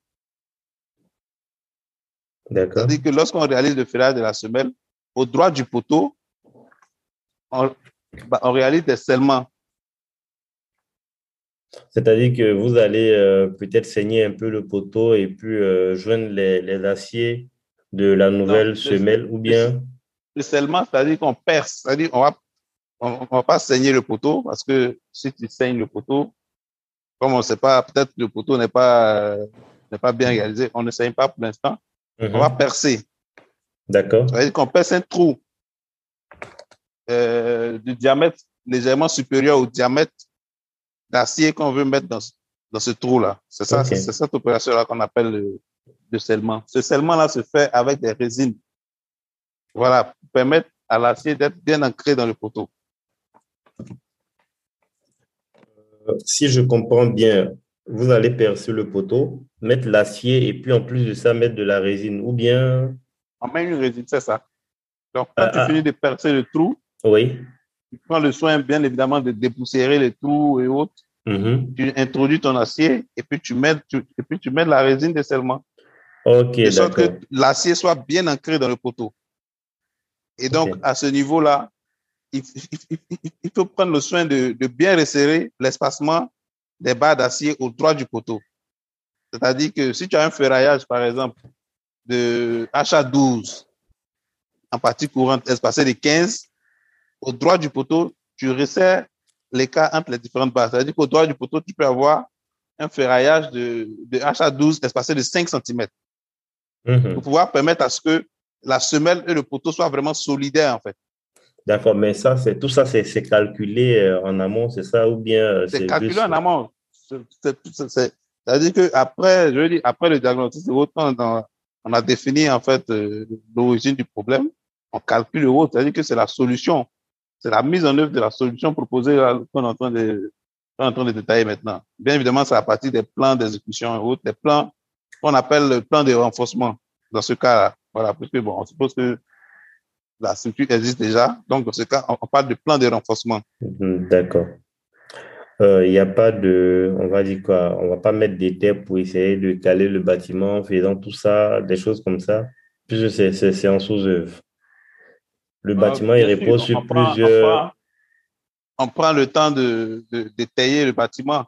D'accord. C'est-à-dire que lorsqu'on réalise le ferraillage de la semelle, au droit du poteau, on, bah, réalise des seulement. C'est-à-dire que vous allez euh, peut-être saigner un peu le poteau et puis euh, joindre les, les, aciers de la nouvelle semelle ou bien. Le scellement, c'est-à-dire qu'on perce, c'est-à-dire on va on ne va pas saigner le poteau parce que si tu saignes le poteau, comme on ne sait pas, peut-être le poteau n'est pas, n'est pas bien réalisé, on ne saigne pas pour l'instant. On va Mhm. percer. D'accord. Ça veut dire qu'on perce un trou euh, du diamètre légèrement supérieur au diamètre d'acier qu'on veut mettre dans, ce- dans ce trou-là. C'est ça, c'est c'est cette opération-là qu'on appelle le, le scellement. Ce scellement-là se fait avec des résines. Voilà, pour permettre à l'acier d'être bien ancré dans le poteau. Si je comprends bien, vous allez percer le poteau, mettre l'acier et puis en plus de ça, mettre de la résine. Ou bien, On met une résine, c'est ça. Donc, quand Ah, tu ah. finis de percer le trou, oui. Tu prends le soin, bien évidemment, de dépoussiérer les trous et autres. Mhm. Tu introduis ton acier et puis tu mets, tu- et puis tu mets de la résine de scellement. Ok, de sorte d'accord. que l'acier soit bien ancré dans le poteau. Et donc, à ce niveau-là, il, il- il- il faut prendre le soin de, de bien resserrer l'espacement des barres d'acier au droit du poteau. C'est-à-dire que si tu as un ferraillage, par exemple, de HA12 en partie courante espacée de 15, au droit du poteau, tu resserres l'écart entre les différentes barres. C'est-à-dire qu'au droit du poteau, tu peux avoir un ferraillage de, de HA12 espacé de 5 cm Mhm. pour pouvoir permettre à ce que la semelle et le poteau soient vraiment solidaires, en fait. D'accord, mais ça, c'est tout ça, c'est calculé euh, en amont, c'est ça, ou bien euh, C'est calculé juste- en amont. C'est- c'est- c'est- c'est- C'est-à-dire que après, je veux dire, après le diagnostic, autant dans- on a défini, en fait, euh, l'origine du problème. On calcule le haut, c'est-à-dire que c'est la solution. C'est la mise en œuvre de la solution proposée qu'on est en train de, détailler maintenant. Bien évidemment, c'est à partir des plans d'exécution et autres, des plans qu'on appelle le plan de renforcement dans ce cas-là. Voilà, parce que bon, on suppose que la structure existe déjà. Donc, dans ce cas, on parle de plan de renforcement. Mhm, D'accord. Euh, Il n'y a pas de, on va dire quoi, on va pas mettre des terres pour essayer de caler le bâtiment, en faisant tout ça, des choses comme ça, puisque c'est en sous-œuvre. Le bâtiment, il sûr, repose on sur prend- on plusieurs. prend- On prend, le temps de, tailler le bâtiment.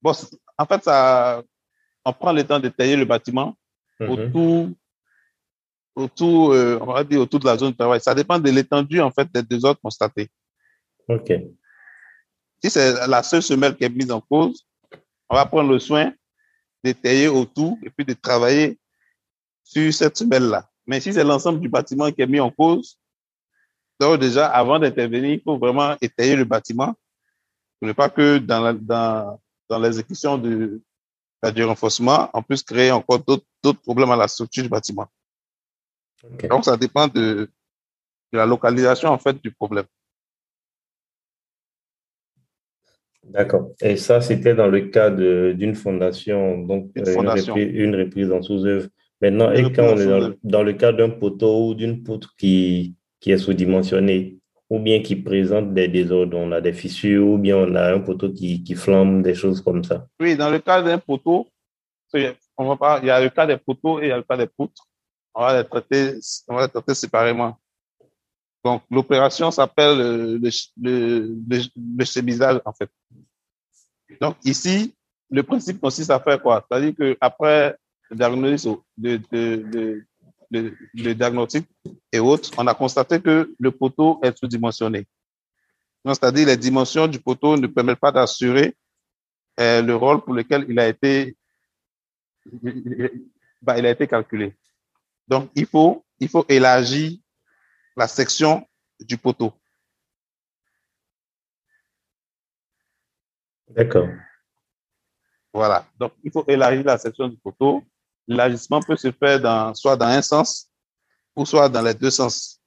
Bon, en fait, ça, on prend le temps de tailler le bâtiment Mhm. autour, autour, euh, on va dire autour de la zone de travail. Ça dépend de l'étendue, en fait, des désordres constatés. Ok. Si c'est la seule semelle qui est mise en cause, on va prendre le soin de tailler autour et puis de travailler sur cette semelle-là. Mais si c'est l'ensemble du bâtiment qui est mis en cause, donc déjà, avant d'intervenir, il faut vraiment étayer le bâtiment pour ne pas que dans, la- dans, dans l'exécution de, bah, du renforcement, on puisse créer encore d'autres d'autres problèmes à la structure du bâtiment. Donc, ça dépend de, de la localisation, en fait, du problème. D'accord. Et ça, c'était dans le cas de- d'une fondation, donc Une euh, reprise, une reprise en sous-œuvre. Maintenant, Une et quand on est dans le cas d'un poteau ou d'une poutre qui, qui est sous-dimensionnée, ou bien qui présente des désordres, on a des fissures, ou bien on a un poteau qui, qui flambe, des choses comme ça. Oui, dans le cas d'un poteau, on va pas, il y a le cas des poteaux et il y a le cas des poutres. On va les traiter, on va les traiter séparément. Donc, l'opération s'appelle le, le, le, le en fait. Donc, ici, le principe consiste à faire quoi? C'est-à-dire que après le diagnostic, le, le- le diagnostic et autres, on a constaté que le poteau est sous-dimensionné. C'est-à-dire les dimensions du poteau ne permettent pas d'assurer euh, le rôle pour lequel il a été, bah, il a été calculé. Donc, il faut, il faut élargir la section du poteau. D'accord. Voilà. Donc, il faut élargir la section du poteau. L'élargissement peut se faire dans, soit dans un sens ou soit dans les deux sens.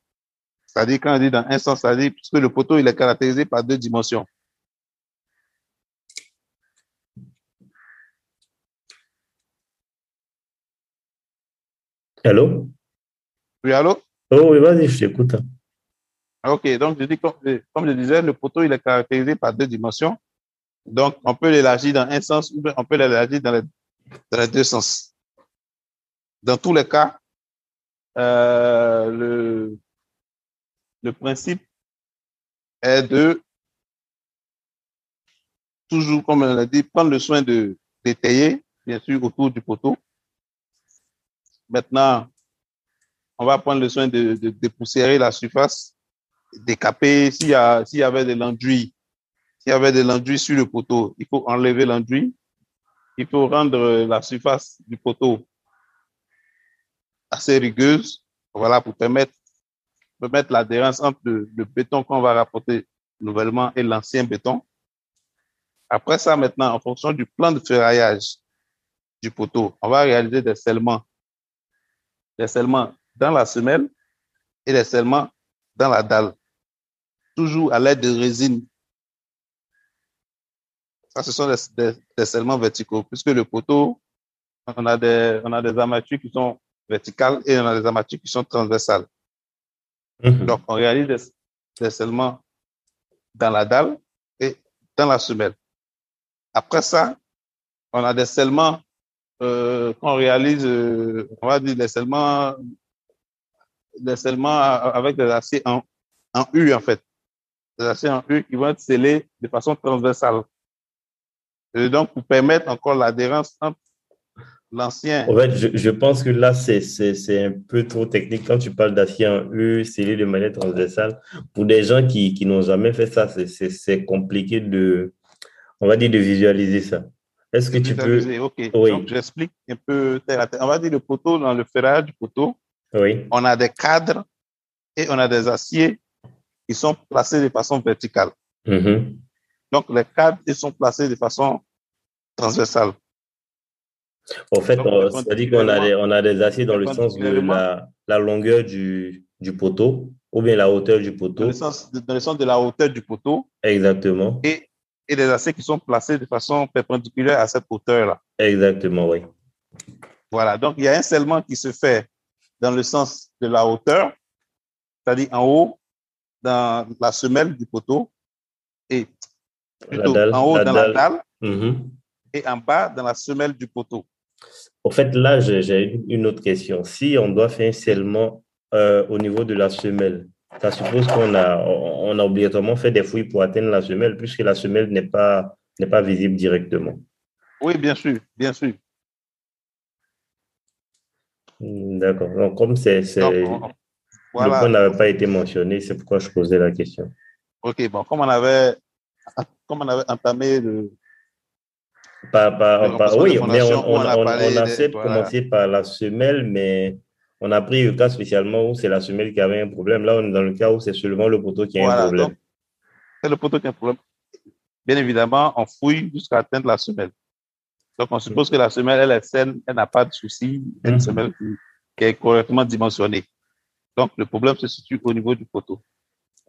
C'est-à-dire, quand on dit dans un sens, c'est-à-dire puisque le poteau, il est caractérisé par deux dimensions. Allô? Oui, allô? Oh oui, vas-y, je t'écoute. OK, donc je dis, comme, comme je disais, le poteau, il est caractérisé par deux dimensions. Donc, on peut l'élargir dans un sens ou on peut l'élargir dans les deux sens. Dans tous les cas, euh, le, principe est de toujours, comme on l'a dit, prendre le soin de d'étayer, bien sûr, autour du poteau. Maintenant, on va prendre le soin de, de dépoussiérer la surface décaper. S'il y avait de l'enduit, s'il y avait de l'enduit sur le poteau, il faut enlever l'enduit. Il faut rendre la surface du poteau assez rigueuse, voilà, pour permettre, permettre l'adhérence entre le, béton qu'on va rapporter nouvellement et l'ancien béton. Après ça, maintenant, en fonction du plan de ferraillage du poteau, on va réaliser des scellements. Des scellements dans la semelle et des scellements dans la dalle. Toujours à l'aide de résine. Ça, ce sont des, des, des scellements verticaux, puisque le poteau, on a des, on a des armatures qui sont verticales et on a des armatures qui sont transversales. Mhm. Donc, on réalise des, des scellements dans la dalle et dans la semelle. Après ça, on a des scellements euh, qu'on réalise, euh, on va dire des scellements, des scellements avec des aciers en, en U, en fait. Des aciers en U qui vont être scellés de façon transversale. Et donc, pour permettre encore l'adhérence entre l'ancien. En fait, je, je pense que là, c'est, un peu trop technique. Quand tu parles d'acier en U scellé de manière transversale, pour des gens qui, qui n'ont jamais fait ça, c'est, compliqué de, on va dire, de visualiser ça. Est-ce que tu peux. Ok, Oui. donc j'explique un peu terre à terre. On va dire le poteau, dans le ferrage du poteau, Oui. on a des cadres et on a des aciers qui sont placés de façon verticale. Mhm. Donc, les cadres, ils sont placés de façon transversale. En fait, Donc, on- c'est-à-dire qu'on a des, on a des aciers dans le sens de la, la longueur du, du poteau ou bien la hauteur du Dans poteau. le, sens, dans le sens de la hauteur du poteau Exactement. et, et des aciers qui sont placés de façon perpendiculaire à cette hauteur-là. Exactement, oui. Voilà. Donc, il y a un scellement qui se fait dans le sens de la hauteur, c'est-à-dire en haut, dans la semelle du poteau et plutôt dalle, en haut dans dalle. la dalle Mhm. et en bas dans la semelle du poteau. En fait, là, j'ai une autre question. Si on doit faire un scellement euh, au niveau de la semelle, ça suppose qu'on a, on a obligatoirement fait des fouilles pour atteindre la semelle, puisque la semelle n'est pas, n'est pas visible directement. Oui, bien sûr, bien sûr. Hmm, D'accord. Donc, comme c'est, le point n'avait pas été mentionné, c'est pourquoi je posais la question. OK, bon, comme on avait, comme on avait entamé le, Oui, mais on, on, on a on- a certes voilà. commencé par la semelle, mais on a pris le cas spécialement où c'est la semelle qui avait un problème. Là, on est dans le cas où c'est seulement le poteau qui a un problème. c'est le poteau qui a un problème. Bien évidemment, on fouille jusqu'à atteindre la semelle. Donc, on suppose que la semelle, elle est saine, elle n'a pas de souci, une Mhm. semelle qui, qui est correctement dimensionnée. Donc, le problème se situe au niveau du poteau.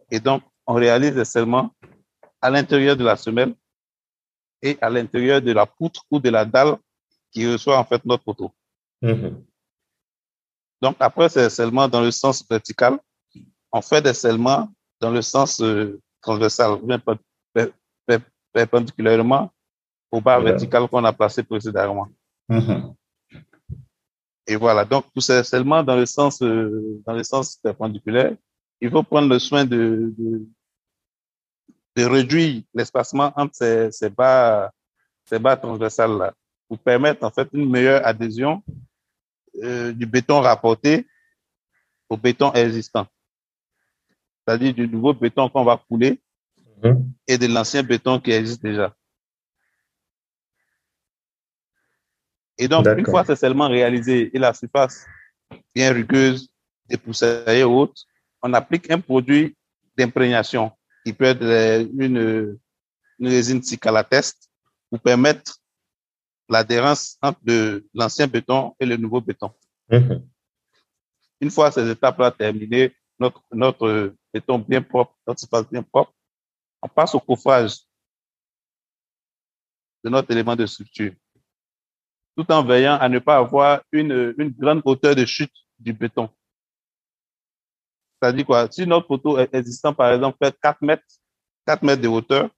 Et donc, on réalise seulement à l'intérieur de la semelle et à l'intérieur de la poutre ou de la dalle qui reçoit en fait notre poteau. Mhm. Donc, après, c'est seulement dans le sens vertical. On fait des scellements dans le sens euh, transversal, perpendiculairement au bar Voilà. vertical qu'on a placé précédemment. Mhm. Et voilà, donc pour ces scellements dans le sens, euh, dans le sens perpendiculaire, il faut prendre le soin de, de, de réduire l'espacement entre ces, ces barres transversales-là pour permettre en fait une meilleure adhésion euh, du béton rapporté au béton existant. C'est-à-dire du nouveau béton qu'on va couler Mhm. et de l'ancien béton qui existe déjà. Et donc, une fois c'est seulement réalisé et la surface bien rugueuse, dépoussiérée et haute, on applique un produit d'imprégnation qui peut être euh, une, une résine cicalateste pour permettre l'adhérence entre l'ancien béton et le nouveau béton. Mhm. Une fois ces étapes-là terminées, notre, notre béton bien propre, notre surface bien propre, on passe au coffrage de notre élément de structure, tout en veillant à ne pas avoir une, une grande hauteur de chute du béton. C'est-à-dire quoi? Si notre poteau est existant, par exemple, fait 4 mètres, 4 mètres de hauteur,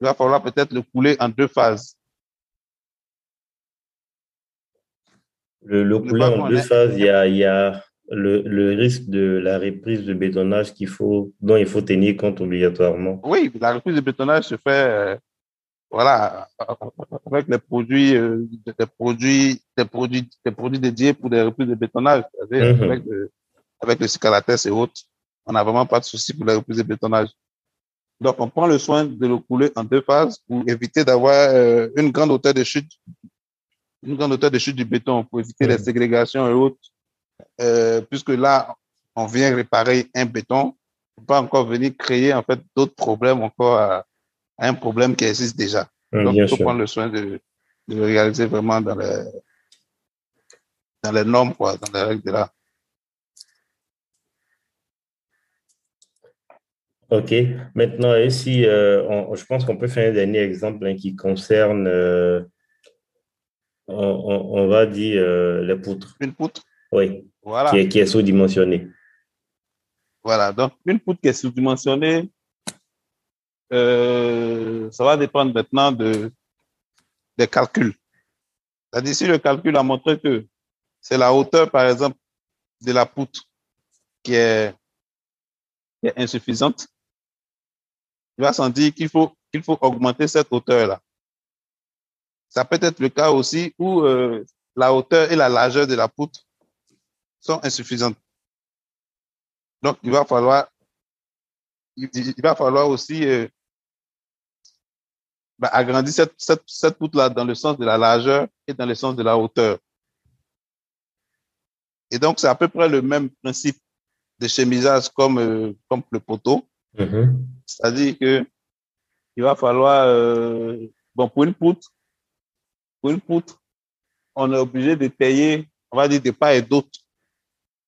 il va falloir peut-être le couler en deux phases. Le, couler en deux phases, il y a, il y a le, le risque de la reprise de bétonnage qu'il faut, dont il faut tenir compte obligatoirement. Oui, la reprise de bétonnage se fait, euh, voilà, avec les produits, euh, des produits, des produits, des produits dédiés pour des reprises de bétonnage, c'est-à-dire avec, le, avec le cicalatès et autres. on n'a vraiment pas de souci pour les reprises de bétonnage. Donc, on prend le soin de le couler en deux phases pour éviter d'avoir euh, une grande hauteur de chute, une grande hauteur de chute du béton pour éviter les ségrégations et autres. Euh, puisque là, on vient réparer un béton, pas encore venir créer en fait d'autres problèmes encore à, un problème qui existe déjà. Donc, il faut prendre le soin de, de le réaliser vraiment dans les, dans les normes, quoi, dans les règles de l'art. OK. Maintenant, ici, euh, je pense qu'on peut faire un dernier exemple hein, qui concerne, euh, on, va dire, euh, les poutres. Une poutre? Oui. Voilà. Qui est, qui est sous-dimensionnée. Voilà. Donc, une poutre qui est sous-dimensionnée, ça va dépendre maintenant de, des calculs. C'est-à-dire, si le calcul a montré que c'est la hauteur, par exemple, de la poutre qui est, qui est insuffisante, il va sentir qu'il faut, qu'il faut augmenter cette hauteur-là. Ça peut être le cas aussi où euh, la hauteur et la largeur de la poutre sont insuffisantes. Donc, il va falloir, il, va falloir aussi euh, bah, agrandir cette, cette, cette poutre-là dans le sens de la largeur et dans le sens de la hauteur. Et donc, c'est à peu près le même principe de chemisage comme, euh, comme le poteau. Mm-hmm. C'est-à-dire que il va falloir, euh, bon, pour une poutre, pour une poutre, on est obligé de payer, on va dire, des pas et d'autres,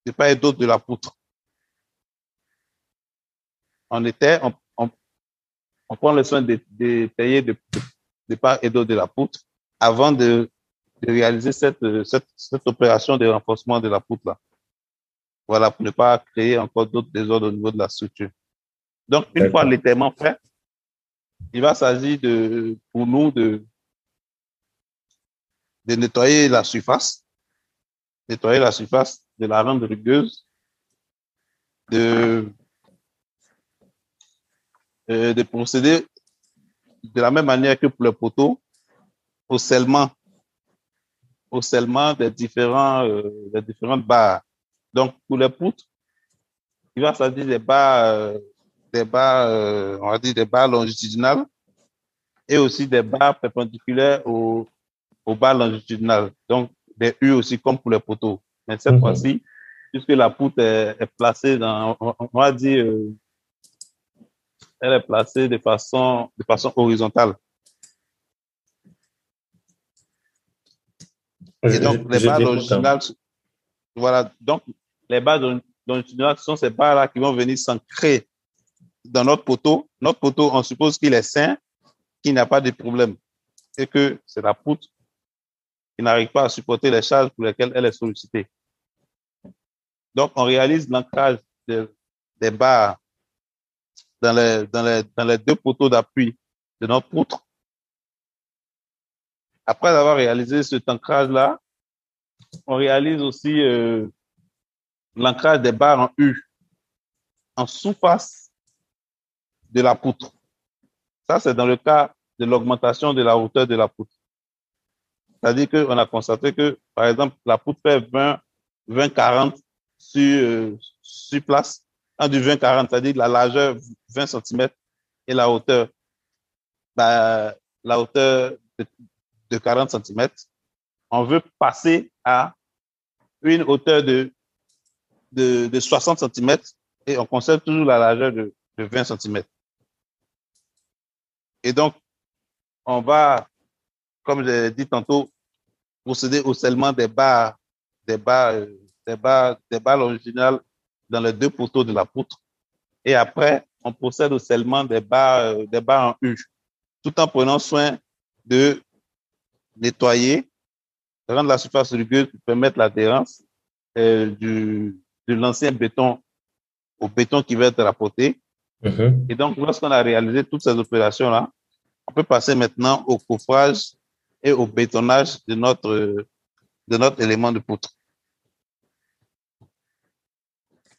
des pas et d'autres de la poutre. On était, on, prend le soin de, de payer des de et d'autres de la poutre avant de, réaliser cette opération de renforcement de la poutre là. Voilà, pour ne pas créer encore d'autres désordres au niveau de la structure. Donc, une fois l'étaiement fait, il va s'agir de, pour nous de, de nettoyer la surface, nettoyer la surface, de la rendre rugueuse, de, euh, de procéder de la même manière que pour le poteau, au scellement, au scellement des différents, euh, des différentes barres. Donc, pour les poutres, il va s'agir des barres euh, des barres, euh, on va dire des barres longitudinales et aussi des barres perpendiculaires aux, aux barres longitudinales. Donc, des U aussi comme pour les poteaux. Mais cette mhm. fois-ci, puisque la poutre est, placée dans, on, va dire, euh, elle est placée de façon, de façon horizontale. Et donc, les barres longitudinales, voilà, donc, les barres longitudinales, ce sont ces barres-là qui vont venir s'ancrer dans notre poteau, notre poteau, on suppose qu'il est sain, qu'il n'a pas de problème et que c'est la poutre qui n'arrive pas à supporter les charges pour lesquelles elle est sollicitée. Donc, on réalise l'ancrage des barres dans les, deux poteaux d'appui de notre poutre. Après avoir réalisé cet ancrage-là, on réalise aussi euh, l'ancrage des barres en U, en sous-face de la poutre. Ça, c'est dans le cas de l'augmentation de la hauteur de la poutre. C'est-à-dire qu'on a constaté que, par exemple, la poutre fait 20, 20 40 sur, euh, sur place. En du 20, 40, c'est-à-dire la largeur 20 cm et la hauteur, bah, la de, 40 cm. On veut passer à une hauteur de 60 cm et on conserve toujours la largeur de, de 20 cm. Et donc, on va, comme j'ai dit tantôt, procéder au scellement des barres, des barres, des barres, des barres originales dans les deux poteaux de la poutre. Et après, on procède au scellement des barres, des barres en U, tout en prenant soin de nettoyer, rendre la surface rugueuse pour permettre l'adhérence euh, du, de l'ancien béton au béton qui va être rapporté Mhm. Et donc, lorsqu'on a réalisé toutes ces opérations-là, on peut passer maintenant au coffrage et au bétonnage de notre, de notre élément de poutre.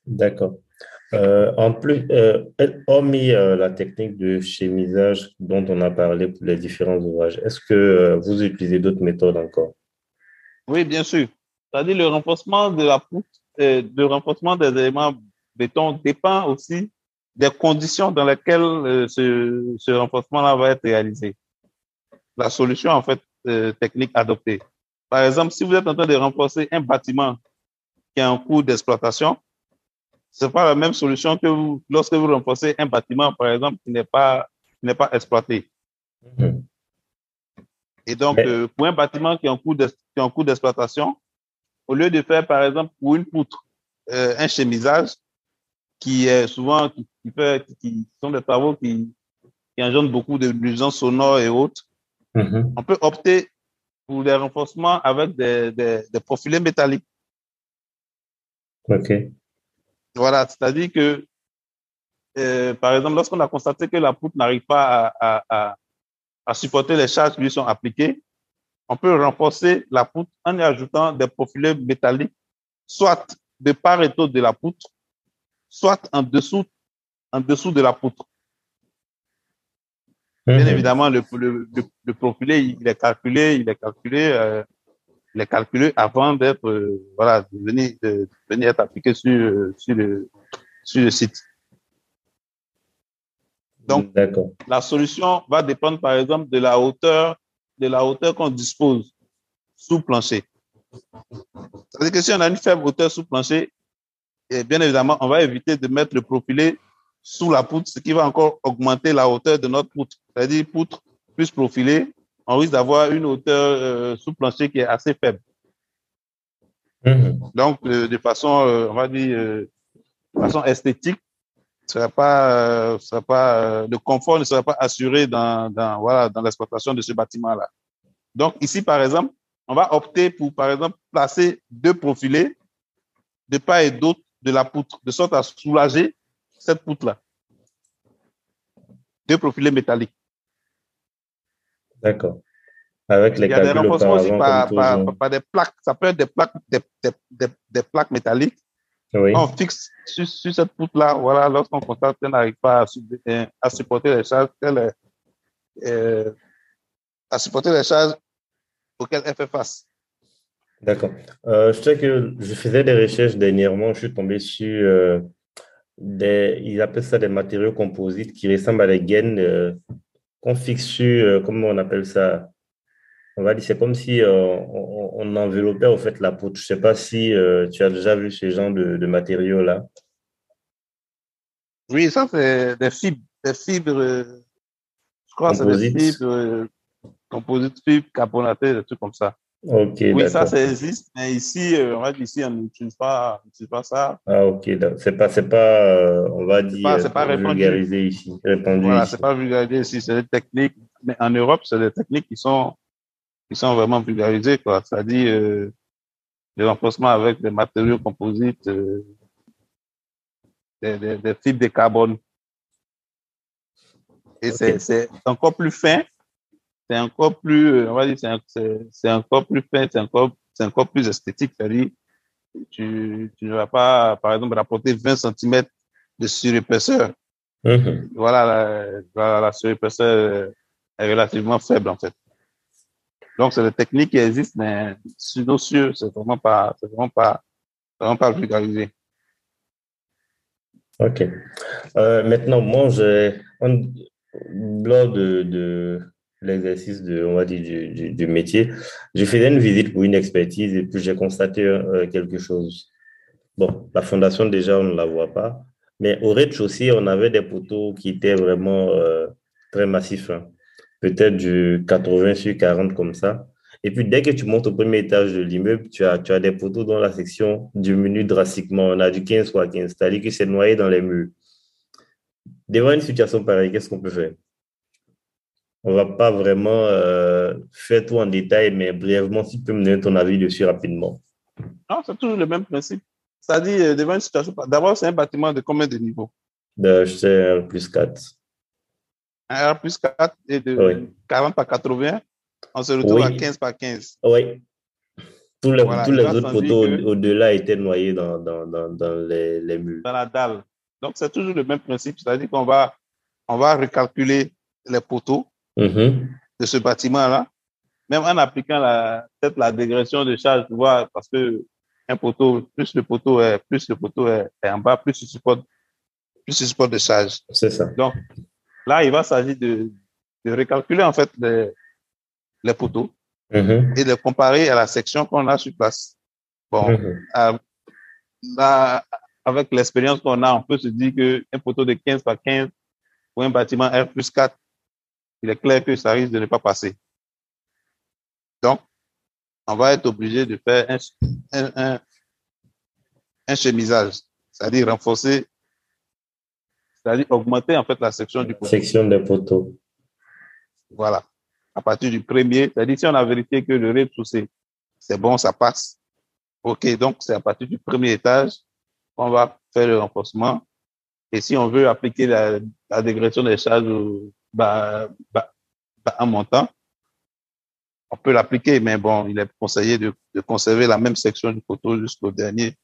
D'accord. Euh, en plus, euh, hormis euh, la technique de chemisage dont on a parlé pour les différents ouvrages, est-ce que vous utilisez d'autres méthodes encore? Oui, bien sûr. C'est-à-dire le renforcement de la poutre, le renforcement des éléments béton dépend aussi des conditions dans lesquelles euh, ce, ce renforcement-là va être réalisé. La solution, en fait, euh, technique adoptée. Par exemple, si vous êtes en train de renforcer un bâtiment qui a un coût d'exploitation, ce n'est pas la même solution que vous, lorsque vous renforcez un bâtiment, par exemple, qui n'est pas, n'est pas exploité. Mhm. Et donc, euh, pour un bâtiment qui a un coût d'exploitation, au lieu de faire, par exemple, pour une poutre, euh, un chemisage, qui est souvent, qui, fait, qui sont des travaux qui, qui engendrent beaucoup de nuisances sonores et autres, mhm. on peut opter pour des renforcements avec des, des, des profilés métalliques. OK. Voilà, c'est-à-dire que, euh, par exemple, lorsqu'on a constaté que la poutre n'arrive pas à, à, à supporter les charges qui lui sont appliquées, on peut renforcer la poutre en y ajoutant des profilés métalliques, soit de part et d'autre de la poutre, soit en dessous, en dessous de la poutre. Bien mhm. évidemment, le, le, le, profilé, il est calculé, il est calculé, euh, il est calculé avant d'être, euh, voilà, de venir, de, venir être appliqué sur, sur, le, sur le site. Donc, la solution va dépendre, par exemple, de la hauteur, de la hauteur qu'on dispose sous plancher. C'est-à-dire que si on a une faible hauteur sous plancher, et bien évidemment, on va éviter de mettre le profilé sous la poutre, ce qui va encore augmenter la hauteur de notre poutre. C'est-à-dire, poutre plus profilée, on risque d'avoir une hauteur euh, sous plancher qui est assez faible. Mm-hmm. Donc, euh, de façon, euh, on va dire, de façon esthétique, sera pas, sera pas, le confort ne sera pas assuré dans, dans, voilà, dans l'exploitation de ce bâtiment-là. Donc, ici, par exemple, on va opter pour, par exemple, placer deux profilés de part et d'autre de la poutre, de sorte à soulager cette poutre-là. Deux profilés métalliques. D'accord. Avec les Il y a des renforcements aussi par, par, par, des plaques. Ça peut être des plaques, des, des, des plaques métalliques on fixe sur, cette poutre-là, voilà, lorsqu'on constate qu'elle n'arrive pas à, supporter les charges, euh, à supporter les charges auxquelles elle fait face. D'accord. Euh, je sais que je faisais des recherches dernièrement, je suis tombé sur euh, des, ils appellent ça des matériaux composites qui ressemblent à des gaines qu'on fixe sur, comment on appelle ça, on va dire, c'est comme si euh, on, enveloppait en fait la poutre. Je ne sais pas si euh, tu as déjà vu ce genre de, matériaux-là. Oui, ça, c'est des fibres, des fibres, je crois que c'est des fibres, composites fibres carbonatées, des trucs comme ça. Ok. Oui, ça, ça existe, mais ici, euh, on va dire, ici, on n'utilise pas, pas ça. Ah, ok. C'est pas, c'est pas, on va dire, c'est pas, vulgarisé ici, répandu Voilà, c'est pas vulgarisé ici, c'est des techniques, mais en Europe, c'est des techniques qui sont qui sont vraiment vulgarisés, quoi. C'est-à-dire euh, des renforcements avec des matériaux composites, euh, des, des, des, fibres de carbone. Et c'est encore plus fin, c'est encore plus, euh, on va dire, c'est encore plus fin, c'est encore, encore plus esthétique. C'est-à-dire, tu, tu ne vas pas, par exemple, rapporter 20 cm de surépaisseur. Mm-hmm. Voilà, la, la, la surépaisseur est relativement faible, en fait. Donc, c'est des techniques qui existent, mais sur nos cieux, c'est vraiment pas, c'est vraiment pas, vraiment pas vulgarisé. OK. Euh, maintenant, moi, j'ai, lors de, de l'exercice de, on va dire, du, du, métier, j'ai fait une visite pour une expertise et puis j'ai constaté euh, quelque chose. Bon, la fondation, déjà, on ne la voit pas, mais au rez-de-chaussée, on avait des poteaux qui étaient vraiment euh, très massifs. Hein peut-être du 80 sur 40 comme ça. Et puis, dès que tu montes au premier étage de l'immeuble, tu as, tu as des poteaux dont la section diminue drastiquement. On a du 15 fois 15, c'est-à-dire que c'est noyé dans les murs. Devant une situation pareille, qu'est-ce qu'on peut faire? On ne va pas vraiment euh, faire tout en détail, mais brièvement, si tu peux me donner ton avis dessus rapidement. Non, c'est toujours le même principe. C'est-à-dire, euh, devant une situation, d'abord, c'est un bâtiment de combien de niveaux? De, Je sais, plus 4 un R plus 4 et de 40 par 80, on se retrouve à 15 par 15. Oui. Tous les, tous les autres photos au-delà étaient noyés dans, dans, dans, dans les, les, murs. Dans la dalle. Donc, c'est toujours le même principe, c'est-à-dire qu'on va, on va recalculer les poteaux mm-hmm. de ce bâtiment-là, même en appliquant peut-être la dégression de charge, voir, parce que un poteau, plus le poteau est, plus le poteau est, en bas, plus il supporte, plus il supporte de charge. C'est ça. Donc, là, il va s'agir de, de recalculer, en fait, les, les poteaux Mhm. et de comparer à la section qu'on a sur place. Bon, Mhm. là, avec l'expérience qu'on a, on peut se dire qu'un poteau de 15 par 15 pour un bâtiment R plus 4, il est clair que ça risque de ne pas passer. Donc, on va être obligé de faire un, un, un, un chemisage, c'est-à-dire renforcer, c'est-à-dire augmenter en fait la section du poteau. Section des poteaux. Voilà. À partir du premier, c'est-à-dire si on a vérifié que le rez-de-chaussée, c'est bon, ça passe. OK, donc c'est à partir du premier étage qu'on va faire le renforcement. Et si on veut appliquer la, la dégression des charges bah, bah, bah, montant, on peut l'appliquer, mais bon, il est conseillé de, de conserver la même section du poteau jusqu'au dernier.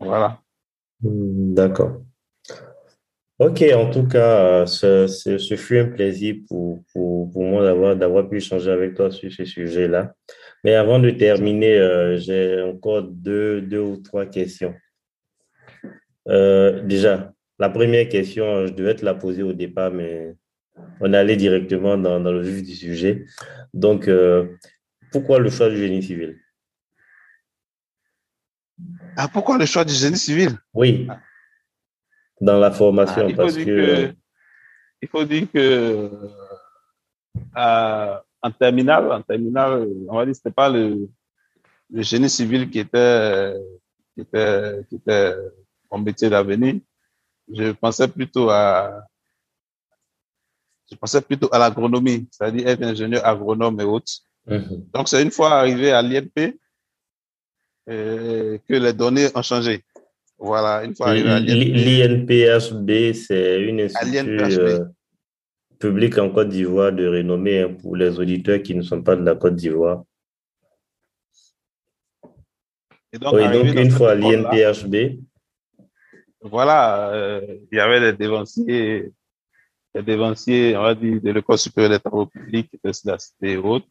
Voilà. Hmm, D'accord. Ok, en tout cas, ce, ce, ce fut un plaisir pour, pour, pour moi d'avoir, d'avoir pu échanger avec toi sur ce sujet-là. Mais avant de terminer, euh, j'ai encore deux, deux ou trois questions. Euh, déjà, la première question, je devais te la poser au départ, mais on allé directement dans, dans le vif du sujet. Donc, euh, pourquoi le choix du génie civil? Ah, pourquoi le choix du génie civil? Oui, dans la formation, Ah, parce que... que, il faut dire que euh, en terminale, en terminale, on va dire que c'était pas le, le génie civil qui était, qui était, qui était mon métier d'avenir. Je pensais plutôt à, je pensais plutôt à l'agronomie, c'est-à-dire être ingénieur agronome et autres. Mhm. Donc, c'est une fois arrivé à l'INP euh, que les données ont changé. Voilà, une fois arrivé à l'INP. L'INPHB, c'est une institut l'INPHB. euh, public en Côte d'Ivoire de renommée hein, pour les auditeurs qui ne sont pas de la Côte d'Ivoire. Et donc, Oui, donc une fois à l'INPHB, voilà, euh, il y avait les dévanciers, les dévanciers, on va dire, de l'École supérieure des travaux publics, de la cité et autres.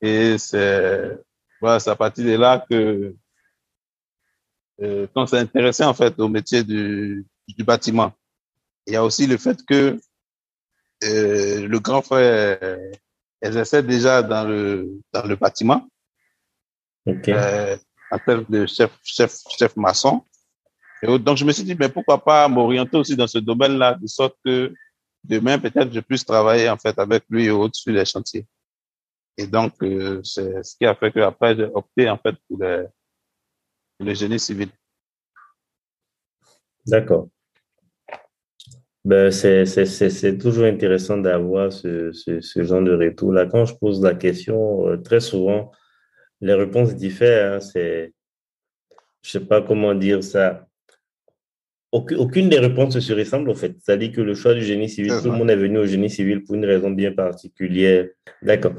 Et c'est, voilà, c'est à partir de là que, euh, qu'on s'est intéressé, en fait, au métier du, du bâtiment. Il y a aussi le fait que, euh, le grand frère euh, exerçait déjà dans le, dans le bâtiment ok. euh, en termes de chef, chef, chef maçon. Donc, je me suis dit, mais pourquoi pas m'orienter aussi dans ce domaine-là, de sorte que demain, peut-être, je puisse travailler, en fait, avec lui et autres sur les chantiers. Et donc, euh, c'est ce qui a fait qu'après, j'ai opté, en fait, pour le, génie civil. D'accord. Ben, c'est toujours intéressant d'avoir ce, ce, ce genre de retour-là. Quand je pose la question, euh, très souvent, les réponses diffèrent. hein. C'est, je sais pas comment dire ça. Aucune, des réponses ne se ressemble, en fait. C'est-à-dire que le choix du génie civil, tout le monde est venu au génie civil pour une raison bien particulière. D'accord.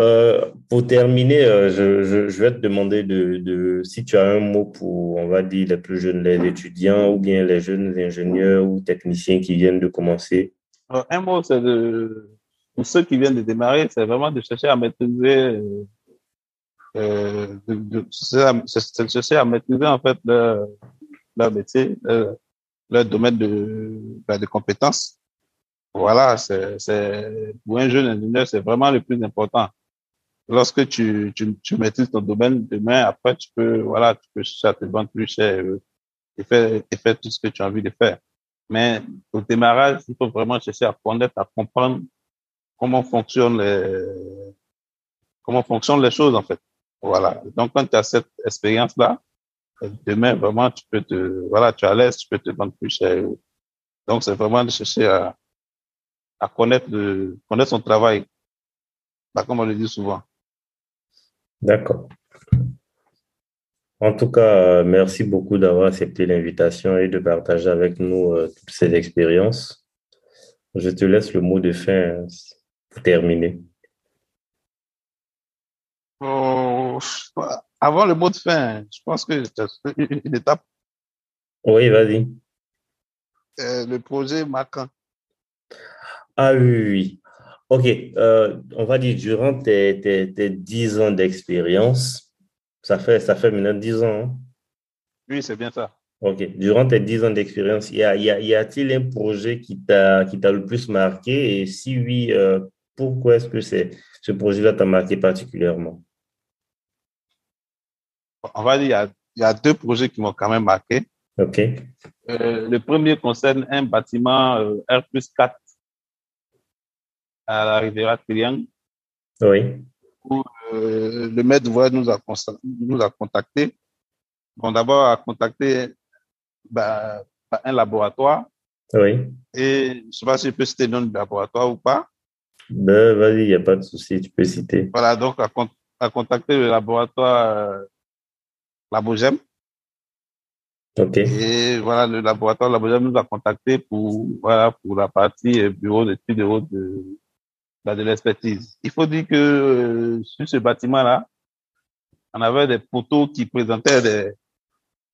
Euh, pour terminer, euh, je, je, je vais te demander de, de, si tu as un mot pour, on va dire, les plus jeunes, les étudiants ou bien les jeunes ingénieurs ou techniciens qui viennent de commencer. Alors, un mot, c'est de, pour ceux qui viennent de démarrer, c'est vraiment de chercher à maîtriser, euh, euh, de, chercher à maîtriser, en fait, leur, leur métier, leur domaine de, ben, de compétences. Voilà, c'est, pour un jeune ingénieur, c'est vraiment le plus important. Lorsque tu, tu, tu maîtrises ton domaine, demain, après, tu peux, voilà, tu peux à te vendre plus cher et faire, et faire tout ce que tu as envie de faire. Mais au démarrage, il faut vraiment chercher à connaître, à comprendre comment fonctionnent les, comment fonctionnent les choses, en fait. Voilà. Donc, quand tu as cette expérience-là, demain, vraiment, tu peux te, voilà, tu es à l'aise, tu peux te vendre plus cher. Donc, c'est vraiment de chercher à, à connaître le, connaître son travail. Bah, comme on le dit souvent. D'accord. En tout cas, euh, merci beaucoup d'avoir accepté l'invitation et de partager avec nous euh, toutes ces expériences. Je te laisse le mot de fin euh, pour terminer. Oh, avant le mot de fin, je pense que c'est une étape, Oui, vas-y. euh, le projet Macan. Ah oui, oui, oui. OK. euh, on va dire, durant tes, tes, tes 10 ans d'expérience, Ça fait, ça fait maintenant 10 ans. Hein? Oui, c'est bien ça. Ok. Durant tes 10 ans d'expérience, y, a, y, a-t-il un projet qui t'a, qui t'a le plus marqué? Et si oui, euh, pourquoi est-ce que c'est, ce projet-là t'a marqué particulièrement? On va dire, il y a, deux projets qui m'ont quand même marqué. OK. Euh, le premier concerne un bâtiment euh, R 4 à la rivière Triangle. Oui. Où, le maître d'ouvrage nous a, nous a contacté. Bon, d'abord, a contacté bah, un laboratoire. Oui. Et je ne sais pas si je peux citer le nom du laboratoire ou pas. Ben, vas-y, il n'y a pas de souci, tu peux citer. Voilà, donc, à, contacter le laboratoire euh, Labogem. OK. Et voilà, le laboratoire Labogem nous a contacté pour, voilà, pour la partie euh, bureau d'études de, de, bah, de l'expertise. Il faut dire que euh, sur ce bâtiment-là, on avait des poteaux qui présentaient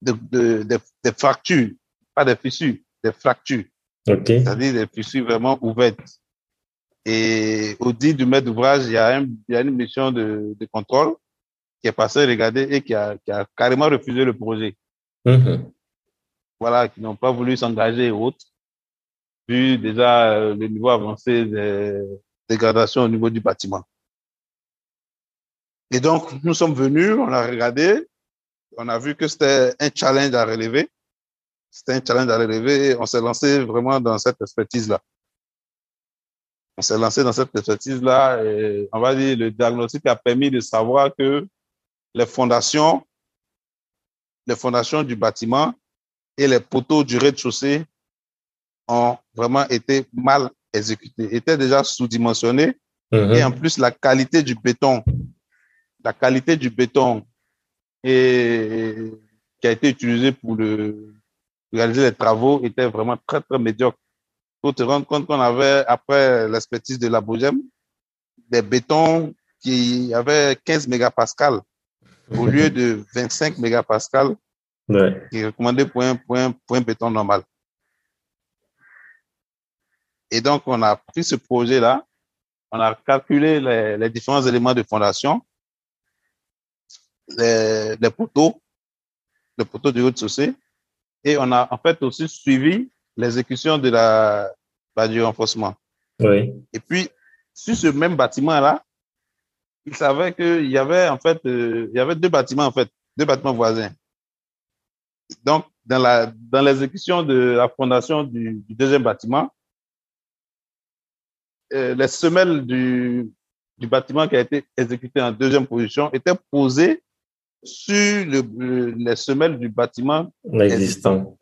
des, des, fractures, pas des fissures, des fractures. C'est-à-dire des fissures vraiment ouvertes. Et au dit du maître d'ouvrage, il, y a une mission de, contrôle qui est passée regarder et qui a, carrément refusé le projet. Mm-hmm. Voilà, qui n'ont pas voulu s'engager et autres, vu déjà euh, le niveau avancé des dégradations au niveau du bâtiment. Et donc, nous sommes venus, on a regardé, on a vu que c'était un challenge à relever. C'était un challenge à relever et on s'est lancé vraiment dans cette expertise-là. On s'est lancé dans cette expertise-là et on va dire le diagnostic a permis de savoir que les fondations, les fondations du bâtiment et les poteaux du rez-de-chaussée ont vraiment été mal exécutés, étaient déjà sous-dimensionnés. Mm-hmm. Et en plus, la qualité du béton, la qualité du béton et qui a été utilisé pour le, réaliser les travaux était vraiment très, très médiocre. Pour te rendre compte qu'on avait, après l'expertise de la Bogem, des bétons qui avaient 15 mégapascales au lieu de 25 mégapascales ouais. qui est recommandé pour un, pour, un, béton normal. Et donc, on a pris ce projet-là, on a calculé les, les différents éléments de fondation les, les poteaux, les poteaux du rez-de-chaussée. Et on a en fait aussi suivi l'exécution de la, bah, du renforcement. Oui. Et puis, sur ce même bâtiment-là, il savait qu'il y avait en fait, euh, il y avait deux bâtiments en fait, deux bâtiments voisins. Donc, dans la dans l'exécution de la fondation du, du deuxième bâtiment, euh, les semelles du, du bâtiment qui a été exécuté en deuxième position étaient posées sur le, les semelles du bâtiment existant.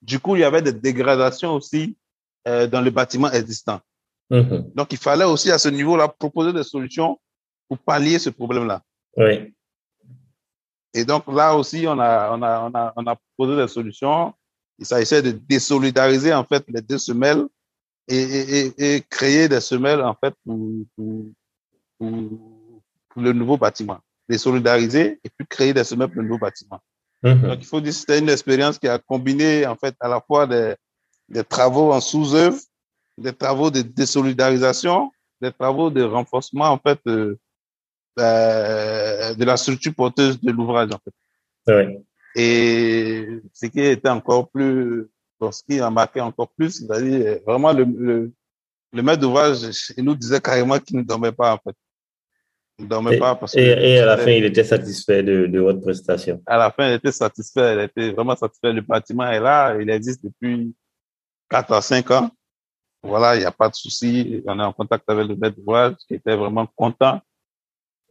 Du coup, il y avait des dégradations aussi euh, dans le bâtiment existant. Mm-hmm. Donc, il fallait aussi à ce niveau-là proposer des solutions pour pallier ce problème-là. Oui. Et donc, là aussi, on a, on a, on a, on a proposé des solutions. Il s'agissait de désolidariser, en fait, les deux semelles et, et, et créer des semelles, en fait, pour, pour, pour le nouveau bâtiment les solidariser et puis créer des semelles pour le nouveau bâtiment. Mhm. Donc, il faut dire que c'était une expérience qui a combiné, en fait, à la fois des, des travaux en sous-œuvre, des travaux de désolidarisation, des travaux de renforcement, en fait, de, de la structure porteuse de l'ouvrage, en fait. Et ce qui était encore plus, ce qui a marqué encore plus, c'est-à-dire vraiment le, le, le maître d'ouvrage, il nous disait carrément qu'il ne dormait pas, en fait et, pas parce et, à la fin, il était satisfait de, de, votre prestation. À la fin, il était satisfait. Il était vraiment satisfait. Le bâtiment est là. Il existe depuis 4 à 5 ans. Voilà, il n'y a pas de souci. On est en contact avec le maître d'ouvrage qui était vraiment content.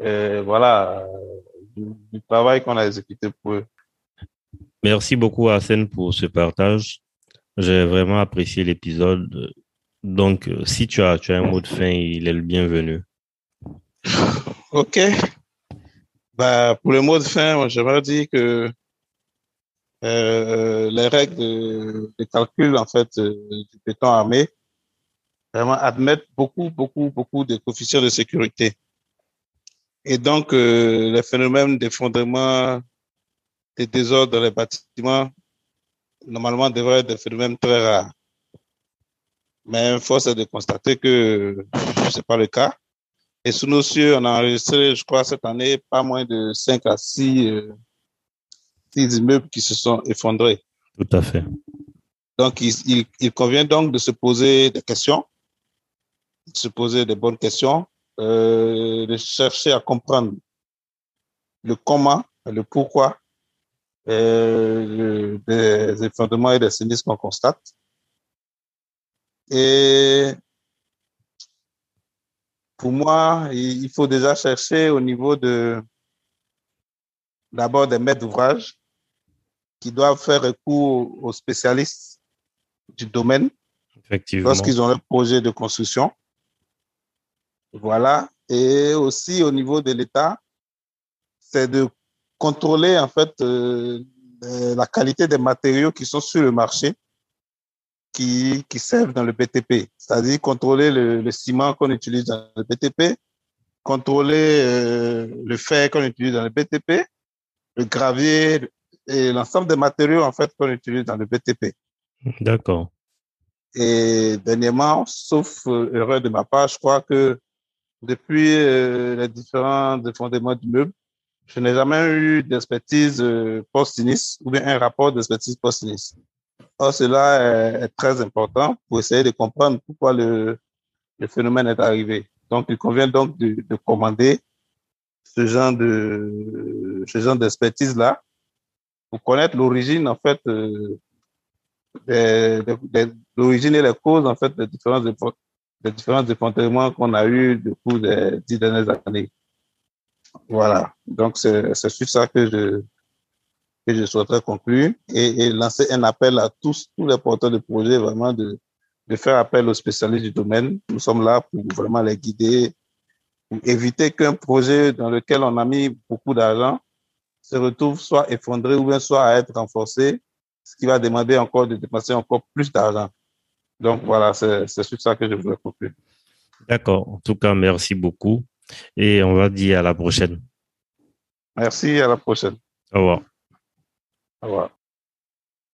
Et voilà, du, du travail qu'on a exécuté pour eux. Merci beaucoup, Arsène, pour ce partage. J'ai vraiment apprécié l'épisode. Donc, si tu as, tu as un mot de fin, il est le bienvenu. [LAUGHS] Ok. Bah, pour le mot de fin, j'aimerais dire que euh, les règles de, calcul en fait euh, du béton armé vraiment admettent beaucoup, beaucoup, beaucoup de coefficients de sécurité. Et donc, euh, les phénomènes d'effondrement, des désordres dans les bâtiments, normalement, devraient être des phénomènes très rares. Mais force est de constater que ce n'est pas le cas. Et sous nos cieux, on a enregistré, je crois, cette année, pas moins de 5 à 6, euh, immeubles qui se sont effondrés. Tout à fait. Donc, il, il, convient donc de se poser des questions, de se poser des bonnes questions, euh, de chercher à comprendre le comment, le pourquoi euh, des effondrements et des sinistres qu'on constate. Et pour moi, il faut déjà chercher au niveau de d'abord des maîtres d'ouvrage qui doivent faire recours aux spécialistes du domaine lorsqu'ils ont un projet de construction. Voilà. Et aussi au niveau de l'État, c'est de contrôler en fait euh, la qualité des matériaux qui sont sur le marché qui, qui servent dans le BTP, c'est-à-dire contrôler le, le ciment qu'on utilise dans le BTP, contrôler euh, le fer qu'on utilise dans le BTP, le gravier et l'ensemble des matériaux en fait qu'on utilise dans le BTP. D'accord. Et dernièrement, sauf euh, erreur de ma part, je crois que depuis euh, les différents fondements du meuble, je n'ai jamais eu d'expertise euh, post-sinistre ou bien un rapport d'expertise post-sinistre. Or, cela est, très important pour essayer de comprendre pourquoi le, le phénomène est arrivé. Donc, il convient donc de, de commander ce genre de ce genre d'expertise là pour connaître l'origine en fait euh, l'origine et les causes en fait des différents des différents effondrements qu'on a eu depuis les dix dernières années. Voilà. Donc c'est c'est sur ça que je que je souhaiterais conclure et, et, lancer un appel à tous, tous les porteurs de projets, vraiment de, de faire appel aux spécialistes du domaine. Nous sommes là pour vraiment les guider, pour éviter qu'un projet dans lequel on a mis beaucoup d'argent se retrouve soit effondré ou bien soit à être renforcé, ce qui va demander encore de dépenser encore plus d'argent. Donc voilà, c'est sur ça que je voulais conclure. D'accord. En tout cas, merci beaucoup. Et on va dire à la prochaine. Merci, à la prochaine. Au revoir. Au revoir.